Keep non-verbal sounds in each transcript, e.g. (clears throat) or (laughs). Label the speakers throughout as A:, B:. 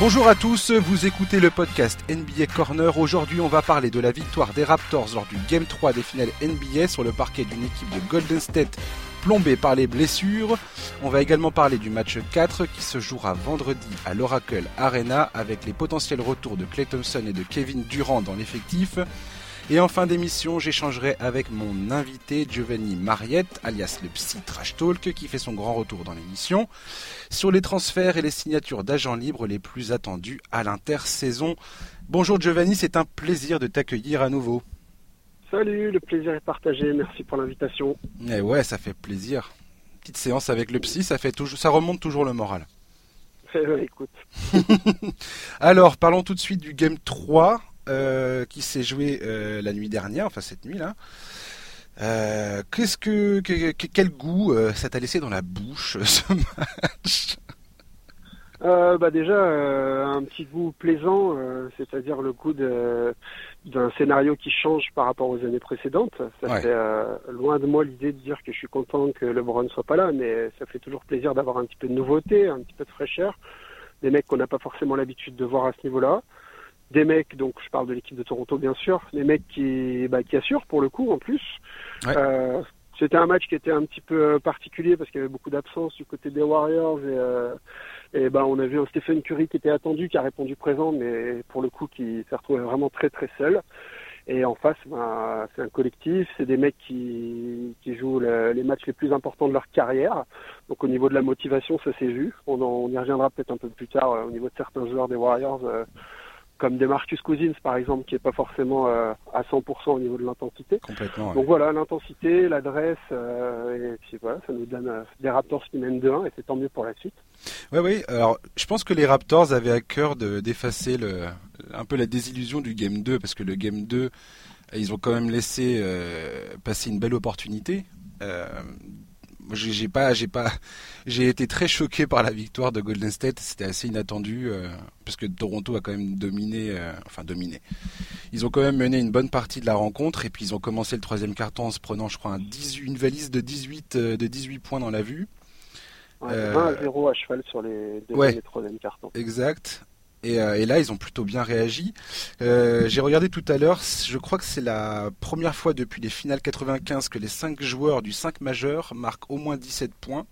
A: Bonjour à tous, vous écoutez le podcast NBA Corner. Aujourd'hui, on va parler de la victoire des Raptors lors du Game 3 des finales NBA sur le parquet d'une équipe de Golden State plombée par les blessures. On va également parler du match 4 qui se jouera vendredi à l'Oracle Arena avec les potentiels retours de Clay Thompson et de Kevin Durant dans l'effectif. Et en fin d'émission, j'échangerai avec mon invité Giovanni Mariette, alias le Psy Trash Talk, qui fait son grand retour dans l'émission, sur les transferts et les signatures d'agents libres les plus attendus à l'intersaison. Bonjour Giovanni, c'est un plaisir de t'accueillir à nouveau.
B: Salut, le plaisir est partagé, merci pour l'invitation.
A: Eh ouais, ça fait plaisir. Petite séance avec le psy, ça fait toujours, ça remonte toujours le moral.
B: Eh écoute. (laughs)
A: Alors, parlons tout de suite du game 3. Euh, qui s'est joué euh, la nuit dernière, enfin cette nuit là. Euh, qu'est-ce que, quel goût ça t'a laissé dans la bouche ce match?
B: Bah déjà un petit goût plaisant, c'est-à-dire le goût d'un scénario qui change par rapport aux années précédentes. Ça fait loin de moi l'idée de dire que je suis content que LeBron soit pas là, mais ça fait toujours plaisir d'avoir un petit peu de nouveauté, un petit peu de fraîcheur, des mecs qu'on n'a pas forcément l'habitude de voir à ce niveau-là des mecs, donc je parle de l'équipe de Toronto bien sûr, des mecs qui, bah, qui assurent pour le coup en plus. Euh, c'était un match qui était un petit peu euh, particulier parce qu'il y avait beaucoup d'absence du côté des Warriors et, euh, et bah, on a vu un Stephen Curry qui était attendu, qui a répondu présent, mais pour le coup qui s'est retrouvé vraiment très très seul. Et en face, bah, c'est un collectif, c'est des mecs qui, qui jouent les matchs les plus importants de leur carrière. Donc au niveau de la motivation, ça s'est vu. On, on y reviendra peut-être un peu plus tard au niveau de certains joueurs des Warriors comme des Marcus Cousins par exemple, qui est pas forcément euh, à 100% au niveau de l'intensité.
A: Complètement.
B: Donc voilà, l'intensité, l'adresse, euh, et puis voilà, ça nous donne euh, des Raptors qui mènent 2-1 et c'est tant mieux pour la suite.
A: Oui, oui. Alors, je pense que les Raptors avaient à cœur d'effacer le, un peu la désillusion du Game 2 parce que le Game 2, ils ont quand même laissé passer une belle opportunité j'ai pas, j'ai pas, j'ai été très choqué par la victoire de Golden State. C'était assez inattendu euh, parce que Toronto a quand même dominé, euh, enfin dominé. Ils ont quand même mené une bonne partie de la rencontre et puis ils ont commencé le troisième carton en se prenant, je crois, un 18, une valise de 18, euh, de 18 points dans la vue.
B: Ouais, 20 à 0 à cheval sur les deux ouais, troisième carton.
A: Exact. Euh, et, là, ils ont plutôt bien réagi. Euh, j'ai regardé tout à l'heure, je crois que c'est la première fois depuis les finales 95 que les 5 joueurs du 5 majeur marquent au moins 17 points.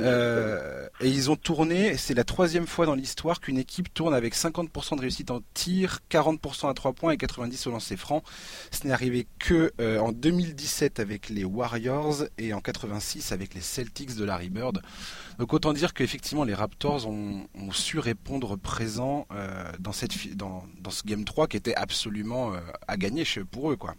A: Euh, et ils ont tourné, c'est la troisième fois dans l'histoire qu'une équipe tourne avec 50% de réussite en tir, 40% à 3 points et 90% au lancer franc. Ce n'est arrivé que euh, en 2017 avec les Warriors et en 86 avec les Celtics de Larry Bird. Donc autant dire qu'effectivement les Raptors ont, su répondre présent euh, dans, ce Game 3 qui était absolument à gagner pour eux. quoi.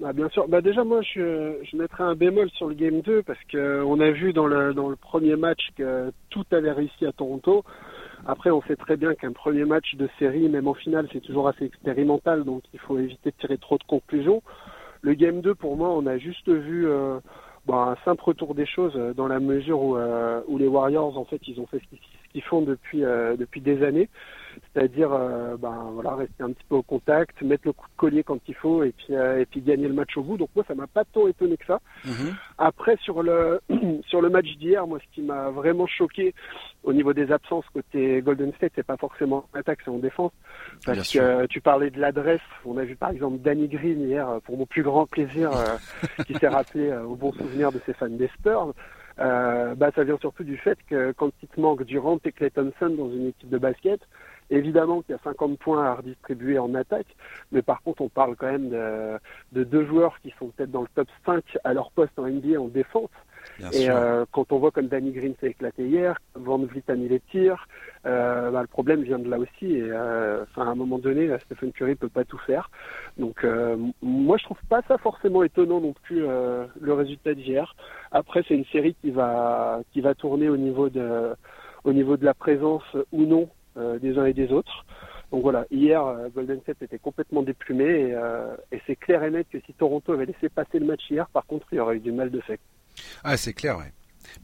B: Bah, bien sûr. Bah, déjà, moi, je, je mettrais un bémol sur le Game 2 parce qu'on a vu dans le, dans le premier match que tout avait réussi à Toronto. Après, on sait très bien qu'un premier match de série, même en finale, c'est toujours assez expérimental, donc il faut éviter de tirer trop de conclusions. Le Game 2, pour moi, on a juste vu euh, bah, un simple retour des choses dans la mesure où, euh, où les Warriors, en fait, ils ont fait ce qu'ils font depuis, euh, depuis des années c'est-à-dire euh, ben voilà rester un petit peu au contact, mettre le coup de collier quand il faut et puis euh, et puis gagner le match au bout. Donc moi ça m'a pas tant étonné que ça. Mhm. Après sur le (clears throat) sur le match d'hier, moi ce qui m'a vraiment choqué au niveau des absences côté Golden State, c'est pas forcément en attaque, c'est en défense. Parce que tu parlais de l'adresse, on a vu par exemple Danny Green hier pour mon plus grand plaisir (laughs) qui s'est rappelé au bon souvenir de ses fans des Spurs. Euh, bah, ça vient surtout du fait que quand il te manque Durant et Clay Thompson dans une équipe de basket, Évidemment qu'il y a 50 points à redistribuer en attaque, mais par contre, on parle quand même de, de deux joueurs qui sont peut-être dans le top 5 à leur poste en NBA en défense. et euh, quand on voit comme Danny Green s'est éclaté hier, Van Vliet a mis les tirs, euh, bah, le problème vient de là aussi. Et euh, à un moment donné, Stephen Curry peut pas tout faire. Donc moi, je trouve pas ça forcément étonnant non plus le résultat d'hier. Après, c'est une série qui va qui va tourner au niveau de au niveau de la présence ou non des uns et des autres. Donc voilà, hier, euh, Golden State était complètement déplumé euh, et, c'est clair et net que si Toronto avait laissé passer le match hier, par contre, il y aurait eu du mal de fait.
A: Ah, c'est clair, ouais.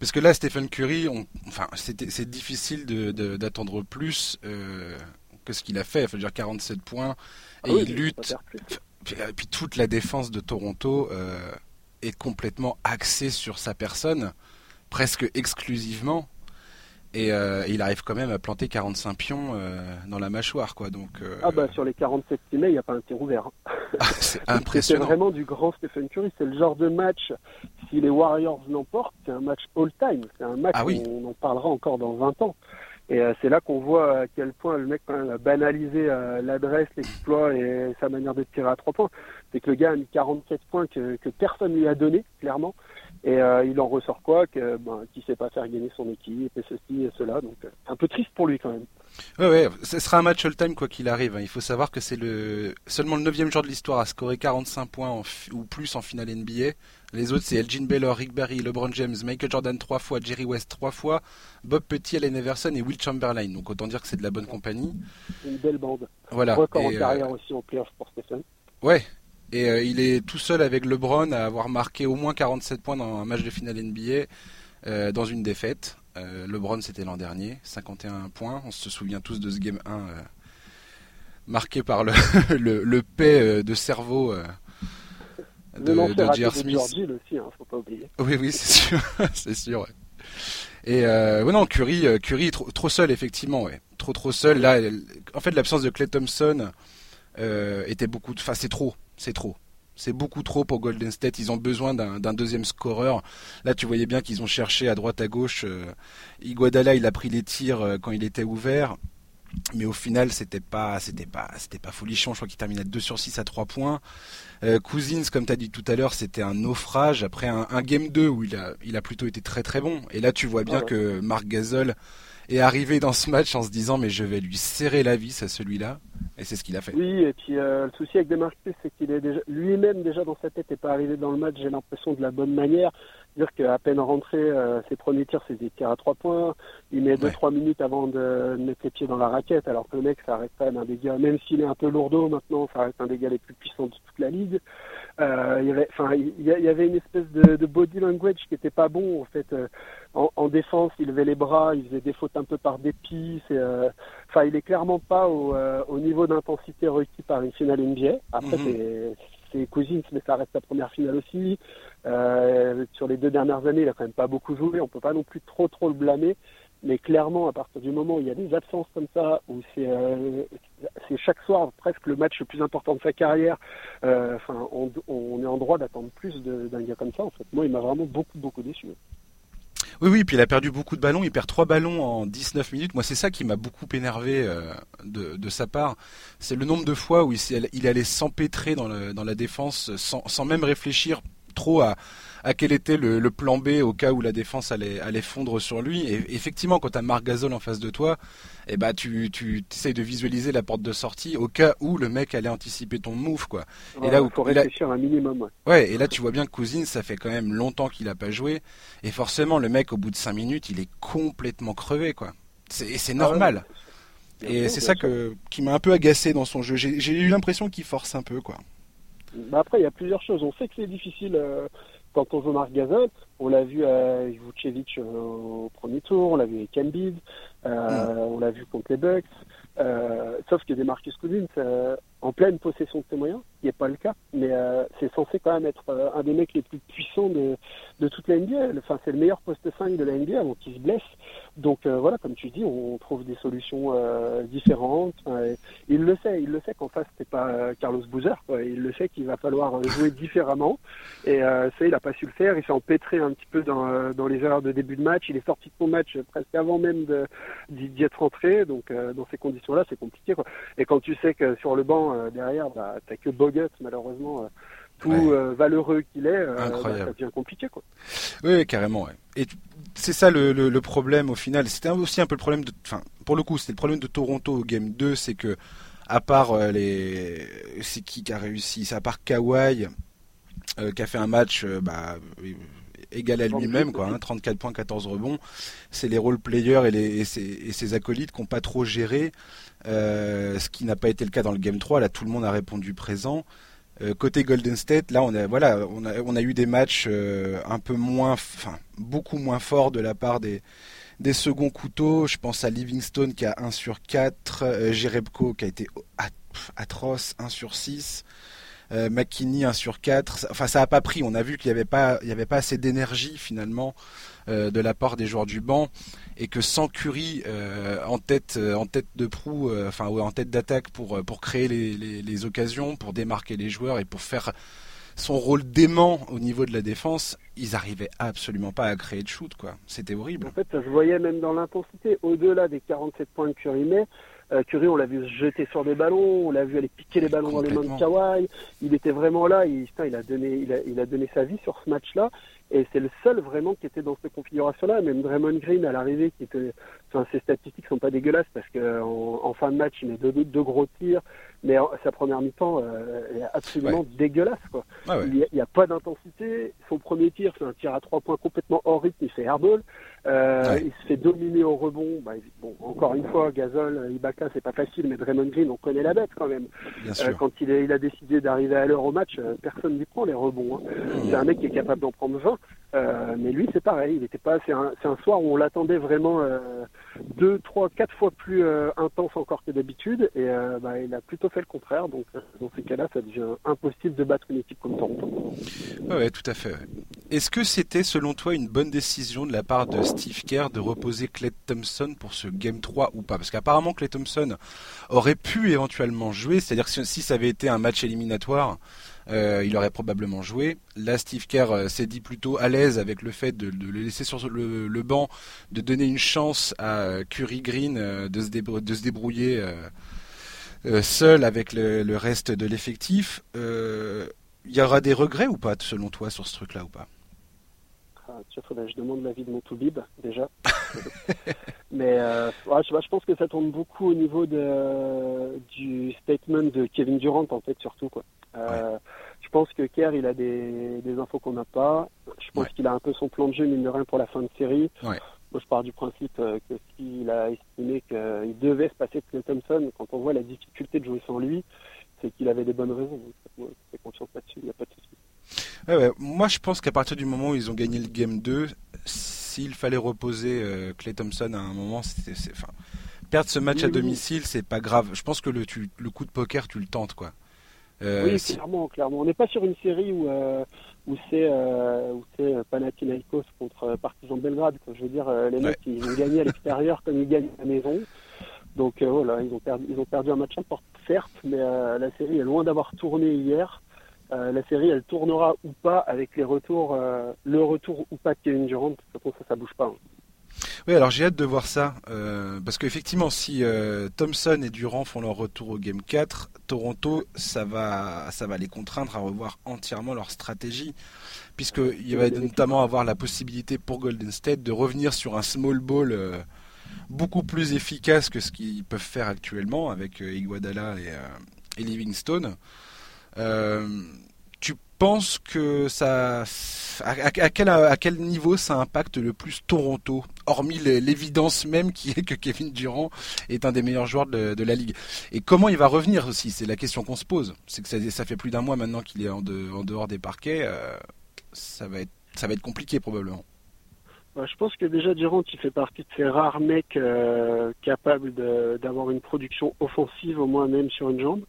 A: Parce que là, Stephen Curry, enfin, c'est difficile d'attendre plus que ce qu'il a fait. Il faut dire 47 points ah et il lutte. Puis, puis, toute la défense de Toronto est complètement axée sur sa personne, presque exclusivement. Et il arrive quand même à planter 45 pions dans la mâchoire, quoi. Donc,
B: Ah bah sur les 47 il n'y a pas un tir ouvert. Hein.
A: Ah, c'est (laughs) impressionnant.
B: C'est vraiment du grand Stephen Curry. C'est le genre de match, si les Warriors l'emportent, c'est un match all-time. C'est un match ah où on en parlera encore dans 20 ans. Et euh, c'est là qu'on voit à quel point le mec quand même a banalisé euh, l'adresse, l'exploit et sa manière de tirer à trois points. C'est que le gars a mis 47 points que, que personne lui a donné, clairement. Et euh, il en ressort quoi que ben, Qui sait pas faire gagner son équipe et ceci et cela. Donc un peu triste pour lui quand même.
A: Ouais, ouais, ce sera un match all-time quoi qu'il arrive. Hein. Il faut savoir que c'est le seulement le neuvième joueur de l'histoire à scorer 45 points ou plus en finale NBA. Les autres, c'est Elgin Baylor, Rick Barry, LeBron James, Michael Jordan trois fois, Jerry West trois fois, Bob Petit, Allen Everson et Will Chamberlain. Donc autant dire que c'est de la bonne compagnie.
B: Une belle bande.
A: Voilà.
B: Record en euh, carrière aussi en playoff pour Stephen.
A: Ouais. Et euh, il est tout seul avec LeBron à avoir marqué au moins 47 points dans un match de finale NBA euh, dans une défaite. LeBron, c'était l'an dernier, 51 points. On se souvient tous de ce game 1 marqué par le, (laughs) le, le paix de cerveau
B: de, de J.R. Smith. aussi, hein, faut pas oublier.
A: Oui, oui, (laughs) c'est sûr, c'est sûr. Ouais. Et euh, ouais, non, Curry, euh, Curry trop, trop, seul effectivement, ouais. trop trop seul. Là, en fait, l'absence de Clay Thompson euh, était beaucoup. Enfin, c'est trop, c'est trop. C'est beaucoup trop pour Golden State. Ils ont besoin d'un deuxième scoreur. Là, tu voyais bien qu'ils ont cherché à droite, à gauche. Euh, Iguodala, il a pris les tirs euh, quand il était ouvert mais au final c'était pas c'était pas c'était pas folichon je crois qu'il terminait 2 sur 6 à 3 points euh, Cousins, comme tu as dit tout à l'heure, c'était un naufrage après un, game 2 où il a, il a plutôt été très très bon. Et là, tu vois bien que Marc Gasol est arrivé dans ce match en se disant mais je vais lui serrer la vis à celui-là. Et c'est ce qu'il a fait.
B: Oui, et puis euh, le souci avec Demarcus, c'est qu'il est déjà lui-même déjà dans sa tête n'est pas arrivé dans le match. J'ai l'impression de la bonne manière dire qu'à peine rentré, euh, ses premiers tirs, c'est des tirs à trois points. Il met 2-3 minutes avant de mettre les pieds dans la raquette, alors que le mec, ça reste quand même un des gars, même s'il est un peu lourdeau maintenant, ça reste un des gars les plus puissants de toute la ligue. Euh, il, y avait, enfin, il y avait une espèce de, de body language qui était pas bon, en fait. Euh, en, en, défense, il levait les bras, il faisait des fautes un peu par dépit. C'est, enfin, il est clairement pas au, au niveau d'intensité requis par une finale NBA. Après, mhm. c'est c'est Cousins, mais ça reste sa première finale aussi. Euh, sur les deux dernières années, il a quand même pas beaucoup joué. On peut pas non plus trop trop le blâmer. Mais clairement, à partir du moment où il y a des absences comme ça, où c'est euh, chaque soir presque le match le plus important de sa carrière, euh, enfin, on, on, est en droit d'attendre plus d'un gars comme ça. En fait, moi, il m'a vraiment beaucoup beaucoup déçu.
A: Oui, oui, puis il a perdu beaucoup de ballons. Il perd trois ballons en 19 minutes. Moi, c'est ça qui m'a beaucoup énervé euh, de, sa part. C'est le nombre de fois où il, allait s'empêtrer dans, la défense sans, même réfléchir trop à, à quel était le, plan B au cas où la défense allait, allait fondre sur lui. Et effectivement, quand tu as Marc en face de toi, eh bah, tu, tu essayes de visualiser la porte de sortie au cas où le mec allait anticiper ton move. Quoi.
B: et là, où, faut réfléchir un minimum.
A: Ouais. et là tu vois bien que Cousine, ça fait quand même longtemps qu'il a pas joué. Et forcément, le mec, au bout de 5 minutes, il est complètement crevé. quoi. C'est, c'est ah normal. et c'est ça que, qui m'a un peu agacé dans son jeu. J'ai, eu l'impression qu'il force un peu. quoi.
B: Bah après, il y a plusieurs choses. On sait que c'est difficile. Euh, quand on joue Marc Gazin, on l'a vu à Vucevic euh, au premier tour, on l'a vu avec Embiid, euh, mm. on l'a vu contre les Bucks. Euh, sauf que des Marcus Cousins euh, en pleine possession de ses moyens, ce n'est pas le cas, mais c'est censé quand même être un des mecs les plus puissants de, de toute la NBA. Enfin, c'est le meilleur poste 5 de la NBA avant qu'il se blesse. Donc voilà, comme tu dis, on trouve des solutions différentes. il le sait, il le sait qu'en face c'est pas Carlos Boozer. Quoi. Il le sait qu'il va falloir jouer différemment. Et ça, il a pas su le faire. Il s'est empêtré un petit peu dans, dans les erreurs de début de match. Il est sorti de son match presque avant même d'y être rentré. Donc dans ces conditions là c'est compliqué. Quoi. Et quand tu sais que sur le banc, euh, derrière, bah, t'as que Bogut, malheureusement, euh, tout euh, valeureux qu'il est, bah, ça devient compliqué. Quoi.
A: Oui, carrément. Et c'est ça le, le, problème au final. C'était aussi un peu le problème de. Enfin, pour le coup, c'était le problème de Toronto au Game 2, c'est que, à part les. C'est qui qui a réussi? C'est à part Kawhi, qui a fait un match. bah, égal à lui-même, quoi, 34 hein, points, 14 rebonds. C'est les role players et, les, et, ses, acolytes qui n'ont pas trop géré, euh, ce qui n'a pas été le cas dans le Game 3. Là, tout le monde a répondu présent. Euh, côté Golden State, là, on a, voilà, on a, eu des matchs euh, un peu moins, enfin, beaucoup moins forts de la part des, seconds couteaux. Je pense à Livingstone qui a 1 sur 4, Jerebko qui a été atroce, 1 sur 6 euh, McKinney 1 sur 4. Enfin, ça n'a pas pris. On a vu qu'il n'y avait pas, assez d'énergie finalement de la part des joueurs du banc et que sans Curry en tête en tête de proue, enfin en tête d'attaque pour pour créer les, les, occasions, pour démarquer les joueurs et pour faire son rôle dément au niveau de la défense, ils arrivaient absolument pas à créer de shoot, quoi. C'était horrible.
B: En fait, ça se voyait même dans l'intensité. Au-delà des 47 points que Curry met, euh, Curry, on l'a vu se jeter sur des ballons, on l'a vu aller piquer les ballons dans les mains de Kawhi. Il était vraiment là. Il, il a donné, il a, il a donné sa vie sur ce match-là. Et c'est le seul vraiment qui était dans cette configuration-là. Même Draymond Green à l'arrivée, qui était, enfin, ses statistiques sont pas dégueulasses parce qu'en en, fin de match, il met deux, deux gros tirs, mais sa première mi-temps euh, est absolument dégueulasse. Quoi. Il n'y a, pas d'intensité. Son premier tir, c'est un tir à trois points complètement hors rythme. Il fait airball. Euh, Il se fait dominer au rebond. Bah, bon, encore une fois, Gasol, Ibaka, c'est pas facile, mais Draymond Green, on connaît la bête quand même. Euh, quand il, il a décidé d'arriver à l'heure au match, euh, personne n'y prend les rebonds. Hein. Mmh. C'est un mec qui est capable d'en prendre 20. Euh, mais lui, c'est pareil. Il était pas. C'est un, soir où on l'attendait vraiment euh, deux, trois, quatre fois plus euh, intense encore que d'habitude, et euh, bah, il a plutôt fait le contraire. Donc, dans ces cas-là, ça devient impossible de battre une équipe comme Toronto.
A: Ouais, ouais, tout à fait. Est-ce que c'était, selon toi, une bonne décision de la part de Steve Kerr de reposer Clay Thompson pour ce Game 3 ou pas? Parce qu'apparemment, Clay Thompson aurait pu éventuellement jouer. C'est-à-dire que si ça avait été un match éliminatoire. Euh, il aurait probablement joué. Là, Steve Kerr euh, s'est dit plutôt à l'aise avec le fait de, le laisser sur le, banc, de donner une chance à euh, Curry Green de, se débrouiller seul avec le, reste de l'effectif. Il y aura des regrets ou pas, selon toi, sur ce truc-là ou pas?
B: Je demande l'avis de mon Toubib déjà. (laughs) Mais je, pense que ça tourne beaucoup au niveau de, du statement de Kevin Durant en fait surtout quoi. Euh, je pense que Kerr, il a des, des infos qu'on n'a pas. Je pense qu'il a un peu son plan de jeu, mine de rien, pour la fin de série. Moi, je pars du principe euh, que s'il a estimé qu'il devait se passer de Clay Thompson, quand on voit la difficulté de jouer sans lui, c'est qu'il avait des bonnes raisons. J'ai confiance là-dessus, il n'y a pas de souci.
A: Moi, je pense qu'à partir du moment où ils ont gagné le Game 2, s'il fallait reposer euh, Clay Thompson à un moment, c'était, enfin, perdre ce match à domicile, c'est pas grave. Je pense que le, le coup de poker, tu le tentes, quoi.
B: Euh, oui, clairement, clairement. On n'est pas sur une série où, euh, où c'est euh, Panathinaikos contre Partizan Belgrade. Je veux dire, les mecs, ils ont gagné à l'extérieur comme ils gagnent à la maison. Donc voilà, ils ont, perdu, ils ont perdu un match important, certes, mais la série est loin d'avoir tourné hier. La série, elle tournera ou pas avec les retours, le retour ou pas de Kevin Durant. De toute ça, ça bouge pas. Hein.
A: Oui, alors j'ai hâte de voir ça, euh, parce qu'effectivement, si euh, Thompson et Durant font leur retour au Game 4, Toronto, ça va, ça va les contraindre à revoir entièrement leur stratégie, puisqu'il va notamment avoir la possibilité pour Golden State de revenir sur un small ball euh, beaucoup plus efficace que ce qu'ils peuvent faire actuellement avec Iguadala et, et Livingstone penses que ça, à, quel, à quel niveau ça impacte le plus Toronto, hormis l'évidence même qui est que Kevin Durant est un des meilleurs joueurs de, la ligue? Et comment il va revenir aussi, c'est la question qu'on se pose. C'est que ça, fait plus d'un mois maintenant qu'il est en, dehors des parquets. Euh, ça va être, ça va être compliqué probablement.
B: Bah, je pense que déjà Durant, il fait partie de ces rares mecs euh, capables d'avoir une production offensive au moins même sur une jambe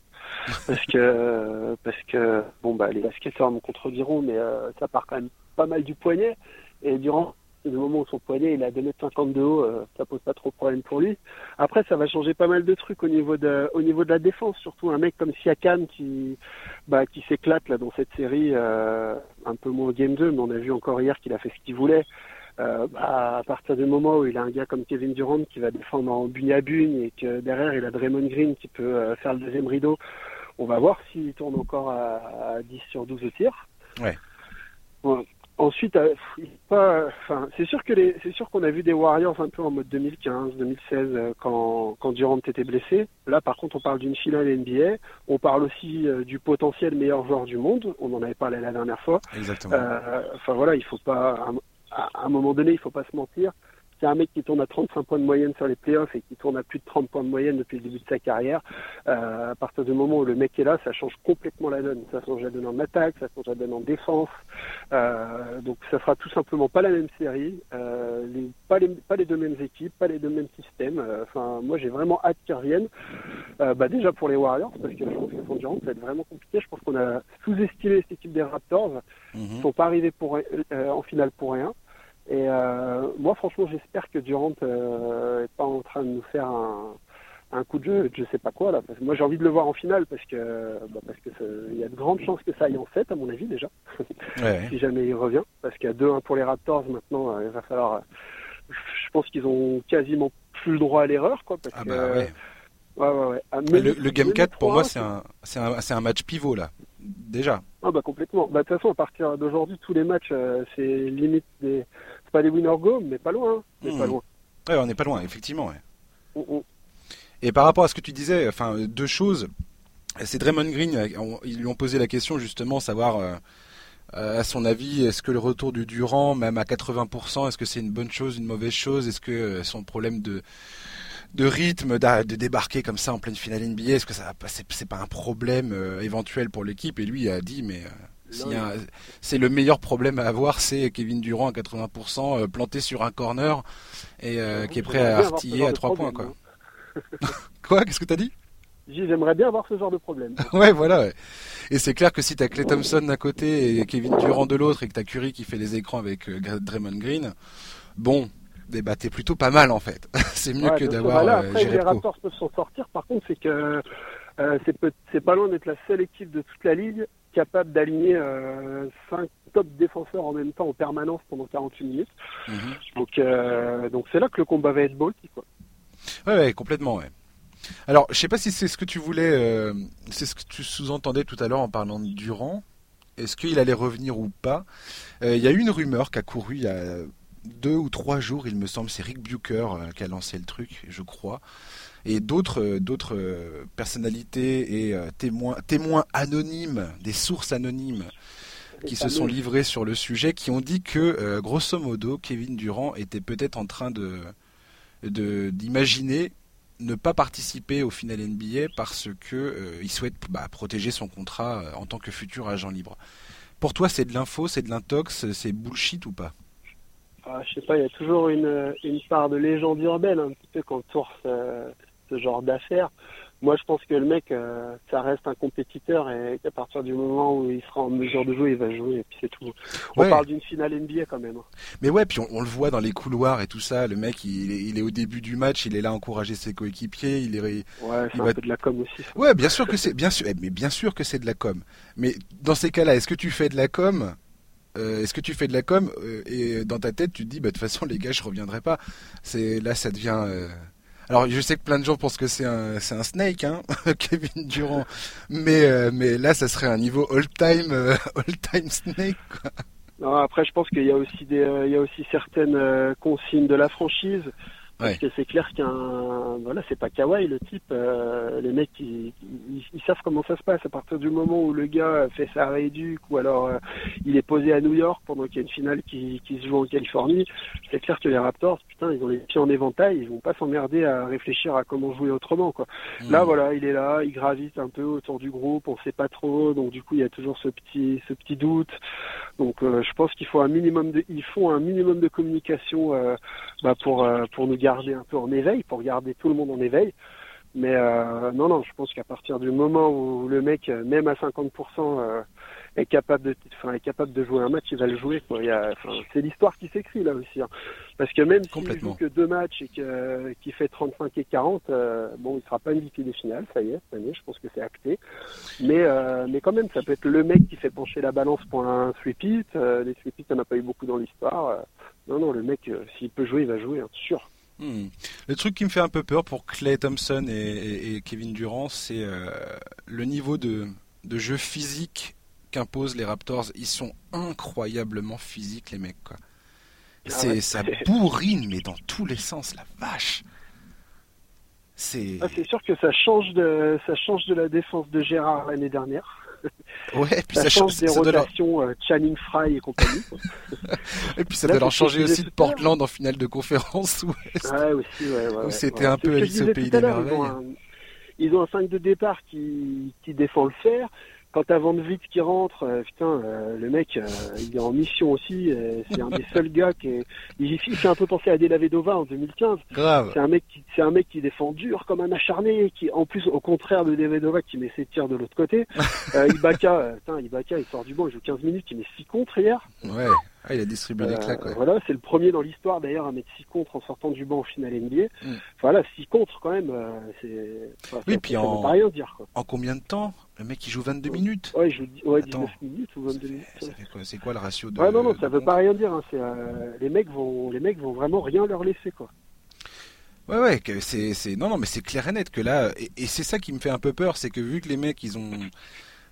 B: parce que parce que bon bah les basketteurs me contrediront, mais euh, ça part quand même pas mal du poignet. Et durant le moment où son poignet il a 2m50 de haut, euh, ça pose pas trop de problème pour lui. Après, ça va changer pas mal de trucs au niveau de au niveau de la défense, surtout un mec comme Siakam qui bah qui s'éclate là dans cette série, euh, un peu moins au game 2, mais on a vu encore hier qu'il a fait ce qu'il voulait. Euh, bah, à partir du moment où il a un gars comme Kevin Durant qui va défendre en bugne à bugne et que derrière il a Draymond Green qui peut faire le deuxième rideau, on va voir s'il tourne encore à, 10 sur 12 au tir. Ouais. Ensuite, euh, enfin, c'est sûr que les, c'est sûr qu'on a vu des Warriors un peu en mode 2015, 2016 quand quand Durant était blessé. Là, par contre, on parle d'une finale NBA. On parle aussi du potentiel meilleur joueur du monde. On en avait parlé la dernière fois.
A: Exactement.
B: Enfin voilà, il faut pas à, un moment donné, il faut pas se mentir. C'est un mec qui tourne à 35 points de moyenne sur les playoffs et qui tourne à plus de 30 points de moyenne depuis le début de sa carrière. Euh, à partir du moment où le mec est là, ça change complètement la donne. Ça change la donne en attaque, ça change la donne en défense. Euh, donc ça sera tout simplement pas la même série, euh, les, pas, les, pas les deux mêmes équipes, pas les deux mêmes systèmes. Enfin, moi j'ai vraiment hâte qu'ils reviennent. Bah, déjà pour les Warriors, parce que je pense que Durant, ça va être vraiment compliqué. Je pense qu'on a sous-estimé cette équipe des Raptors. Ils mhm. sont pas arrivés pour, en finale pour rien. Et moi, franchement, j'espère que Durant n'est pas en train de nous faire un, un coup de jeu, je sais pas quoi là. Parce que moi j'ai envie de le voir en finale parce que bah, parce que il y a de grandes chances que ça aille en 7 à mon avis déjà. (laughs) si jamais il revient, parce qu'il y a 2-1 pour les Raptors maintenant, euh, il va falloir. Euh, je pense qu'ils ont quasiment plus le droit à l'erreur quoi. Parce
A: ah bah ouais. Ouais, ouais, ouais. Ah, le, Game 4 pour moi c'est un un, un match pivot là déjà.
B: Ah bah complètement. Bah de toute façon à partir d'aujourd'hui tous les matchs euh, c'est limite des c'est pas des winner go mais pas loin, hein. mais pas hmm. loin.
A: Ouais, on n'est pas loin effectivement. Ouais. Mm, mm. Et par rapport à ce que tu disais, enfin deux choses. C'est Draymond Green, ils lui ont posé la question justement, savoir euh, euh, à son avis, est-ce que le retour du Durant, même à 80%, est-ce que c'est une bonne chose, une mauvaise chose? Est-ce que euh, son problème de de rythme, de débarquer comme ça en pleine finale NBA, est-ce que ça c'est pas un problème éventuel pour l'équipe? Et lui a dit, mais c'est le meilleur problème à avoir, c'est Kevin Durant à 80% planté sur un corner et qui est prêt à artiller à trois points, quoi. (laughs) Quoi? Qu'est-ce que t'as dit?
B: J'aimerais bien avoir ce genre de problème. (laughs)
A: ouais, voilà. Et c'est clair que si t'as Clay Thompson d'un côté et Kevin Durant de l'autre et que t'as Curry qui fait les écrans avec euh, Draymond Green, bon, bah, t'es plutôt pas mal en fait. (laughs) c'est mieux que d'avoir.
B: Bah après, les Raptors peuvent s'en sortir. Par contre, c'est que euh, c'est pas loin d'être la seule équipe de toute la ligue capable d'aligner euh, 5 top défenseurs en même temps en permanence pendant 48 minutes. Mhm. Donc, euh, donc c'est là que le combat va être beau, quoi.
A: Ouais, complètement, ouais. Alors, je sais pas si c'est ce que tu voulais, euh, c'est ce que tu sous-entendais tout à l'heure en parlant de Durand. Est-ce qu'il allait revenir ou pas? Euh, Il y a eu une rumeur qui a couru il y a deux ou trois jours, il me semble, c'est Rick Bucher euh, qui a lancé le truc, je crois, et d'autres d'autres personnalités et témoins anonymes, des sources anonymes qui se sont livrés sur le sujet, qui ont dit que grosso modo, Kevin Durant était peut-être en train de d'imaginer ne pas participer au final NBA parce que euh, il souhaite bah, protéger son contrat euh, en tant que futur agent libre. Pour toi, c'est de l'info, c'est de l'intox, c'est bullshit ou pas?
B: Je sais pas, il y a toujours une, une part de légende urbaine un petit peu quand on tourne ce genre d'affaires moi, je pense que le mec, euh, ça reste un compétiteur et qu'à partir du moment où il sera en mesure de jouer, il va jouer et puis c'est tout. On parle d'une finale NBA quand même. Hein.
A: Mais ouais, puis on, le voit dans les couloirs et tout ça. Le mec, il est, au début du match, il est là à encourager ses coéquipiers. Il est.
B: Ouais, c'est un peu de la com aussi.
A: Ouais, bien sûr que c'est bien sûr, mais bien sûr que c'est de la com. Mais dans ces cas-là, est-ce que tu fais de la com? Euh, est-ce que tu fais de la com euh, et dans ta tête tu te dis bah de toute façon (laughs) les gars je reviendrai pas. C'est là ça devient alors je sais que plein de gens pensent que c'est un c'est un snake, hein, (laughs) Kevin Durant, mais euh, mais là ça serait un niveau all time euh, (laughs) all time snake.
B: Après je pense qu'il y a aussi des euh, il y a aussi certaines consignes de la franchise parce que c'est clair qu'un voilà, c'est pas Kawhi le type. Euh, les mecs, ils, ils, savent comment ça se passe à partir du moment où le gars fait sa rééduque ou alors euh, il est posé à New York pendant qu'il y a une finale qui, qui se joue en Californie. C'est clair que les Raptors, putain, ils ont les pieds en éventail, ils vont pas s'emmerder à réfléchir à comment jouer autrement quoi. Hmm. Là voilà, il est là, il gravite un peu autour du groupe, on sait pas trop, donc du coup il y a toujours ce petit ce petit doute. Donc euh, je pense qu'il faut un minimum de il faut un minimum de communication bah, pour pour nous garder un peu en éveil, pour garder tout le monde en éveil. Mais euh, non, non, je pense qu'à partir du moment où le mec, même à 50%, euh, est capable de, enfin, est capable de jouer un match, il va le jouer. Quoi. Il c'est l'histoire qui s'écrit là aussi. Hein. Parce que même s'il joue que deux matchs et qu'il fait 35 et 40, euh, bon, il sera pas MVP des finales, ça y est, cette année, je pense que c'est acté. Mais, euh, mais quand même, ça peut être le mec qui fait pencher la balance pour un sweep-it. Euh, les sweep-it, il n'y en a pas eu beaucoup dans l'histoire. non, non, le mec, s'il peut jouer, il va jouer, hein, sûr.
A: Hmm. Le truc qui me fait un peu peur pour Clay Thompson et, Kevin Durant, c'est euh, le niveau de, jeu physique qu'imposent les Raptors. Ils sont incroyablement physiques, les mecs. Quoi. Ah c'est ça (laughs) bourrine, mais dans tous les sens, la vache.
B: C'est. Ah, sûr que ça change de ça change de la défense de Gérard l'année dernière.
A: Ouais, puis
B: ça, change des rotations euh, Channing Fry et compagnie. (laughs)
A: et puis ça doit leur changer aussi de Portland en finale de conférence (laughs)
B: ouest. Ouais, aussi, ouais, ouais,
A: c'était un peu Alice au pays des merveilles.
B: Ils ont un 5 de départ qui, qui défend le fer quand t'as Van Vliet qui rentre, euh, putain, euh, le mec, euh, il est en mission aussi. c'est un des seuls gars qui est. Il, fait un peu penser à Delavedova en 2015.
A: Grave.
B: C'est un mec qui, c'est un mec qui défend dur comme un acharné, qui, en plus, au contraire de Delavedova qui met ses tirs de l'autre côté. (laughs) Ibaka, putain, Ibaka, il sort du banc, il joue 15 minutes, il met 6 contre hier.
A: Ouais. Ah, il a distribué des claques, ouais.
B: Voilà, c'est le premier dans l'histoire d'ailleurs à mettre 6 contre en sortant du banc au final NBA. Mm. Voilà, 6 contre quand même, c'est.
A: oui, puis en...
B: rien dire. Quoi.
A: En combien de temps? Le mec il joue 22 minutes
B: Ouais, il joue ouais, 19 minutes ou 22 minutes.
A: C'est quoi, le ratio de.
B: Ouais, non, non, ça veut pas rien dire. Hein. les, mecs vont, les mecs vont vraiment rien leur laisser, quoi.
A: Ouais, ouais, c'est, c'est, non, non, mais c'est clair et net que là, et, c'est ça qui me fait un peu peur, c'est que vu que les mecs, ils ont,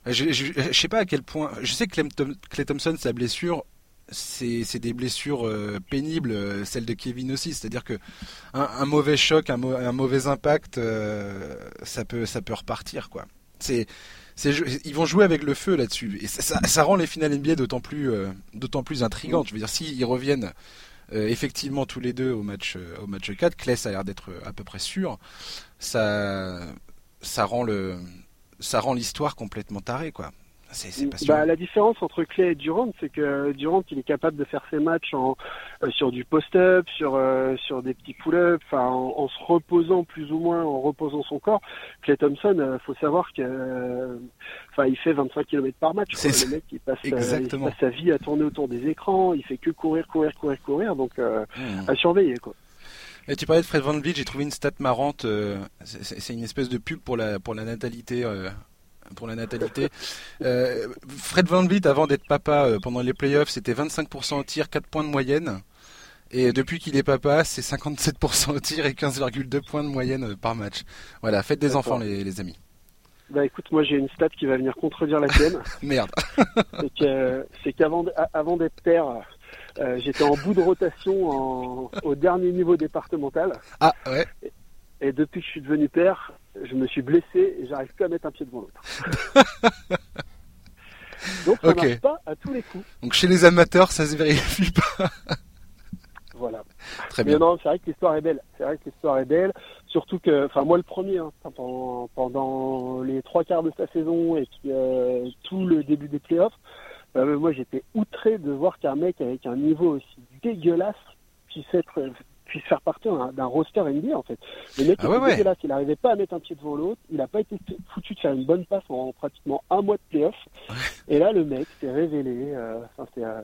A: je, je, sais pas à quel point, je sais que Clay Thompson, sa blessure, c'est, des blessures euh, pénibles, euh, celle de Kevin aussi, c'est-à-dire que un, mauvais choc, un, mauvais impact, euh, ça peut, ça peut repartir, ils vont jouer avec le feu là-dessus, et ça, rend les finales NBA d'autant plus, d'autant plus intrigantes. Je veux dire, s'ils reviennent effectivement tous les deux au match, au match 4. Kless a l'air d'être à peu près sûr. Ça, rend le, ça rend l'histoire complètement tarée.
B: Bah, la différence entre Clay et Durant, c'est que Durant, il est capable de faire ses matchs en, euh, sur du post-up, sur, euh, sur des petits pull-ups, en, se reposant plus ou moins, en reposant son corps. Clay Thompson, il euh, faut savoir que, enfin, il fait 25 km par match. Le mec, il passe, il passe, sa vie à tourner autour des écrans, il fait que courir, courir, courir, courir, donc mmh. à surveiller, quoi.
A: Et tu parlais de Fred Van Vliet, j'ai trouvé une stat marrante. c'est une espèce de pub pour la pour la natalité pour la natalité. Euh, Fred Van Vliet, avant d'être papa euh, pendant les playoffs, c'était 25% au tir, 4 points de moyenne. Et depuis qu'il est papa, c'est 57% au tir et 15,2 points de moyenne euh, par match. Voilà, faites des enfants les, amis.
B: Bah écoute, moi j'ai une stat qui va venir contredire la tienne. (laughs)
A: Merde. (laughs)
B: c'est qu'avant avant d'être père, j'étais en bout de rotation au dernier niveau départemental.
A: Ah ouais.
B: Et depuis que je suis devenu père, je me suis blessé et j'arrive plus à mettre un pied devant l'autre. (laughs) Donc ça ne marche pas à tous les coups.
A: Donc chez les amateurs, ça se vérifie pas. (laughs)
B: voilà.
A: Très bien.
B: Mais non, c'est vrai que l'histoire est belle. C'est vrai que l'histoire est belle. Surtout que, enfin moi le premier, hein, pendant, les trois quarts de sa saison et puis, euh, tout le début des playoffs, euh, moi j'étais outré de voir qu'un mec avec un niveau aussi dégueulasse puisse être puisse faire partie d'un roster NBA en fait. Le mec ah était là, il n'arrivait pas à mettre un pied devant l'autre, il n'a pas été foutu de faire une bonne passe en pratiquement un mois de playoff. Et là, le mec s'est révélé. Euh, euh,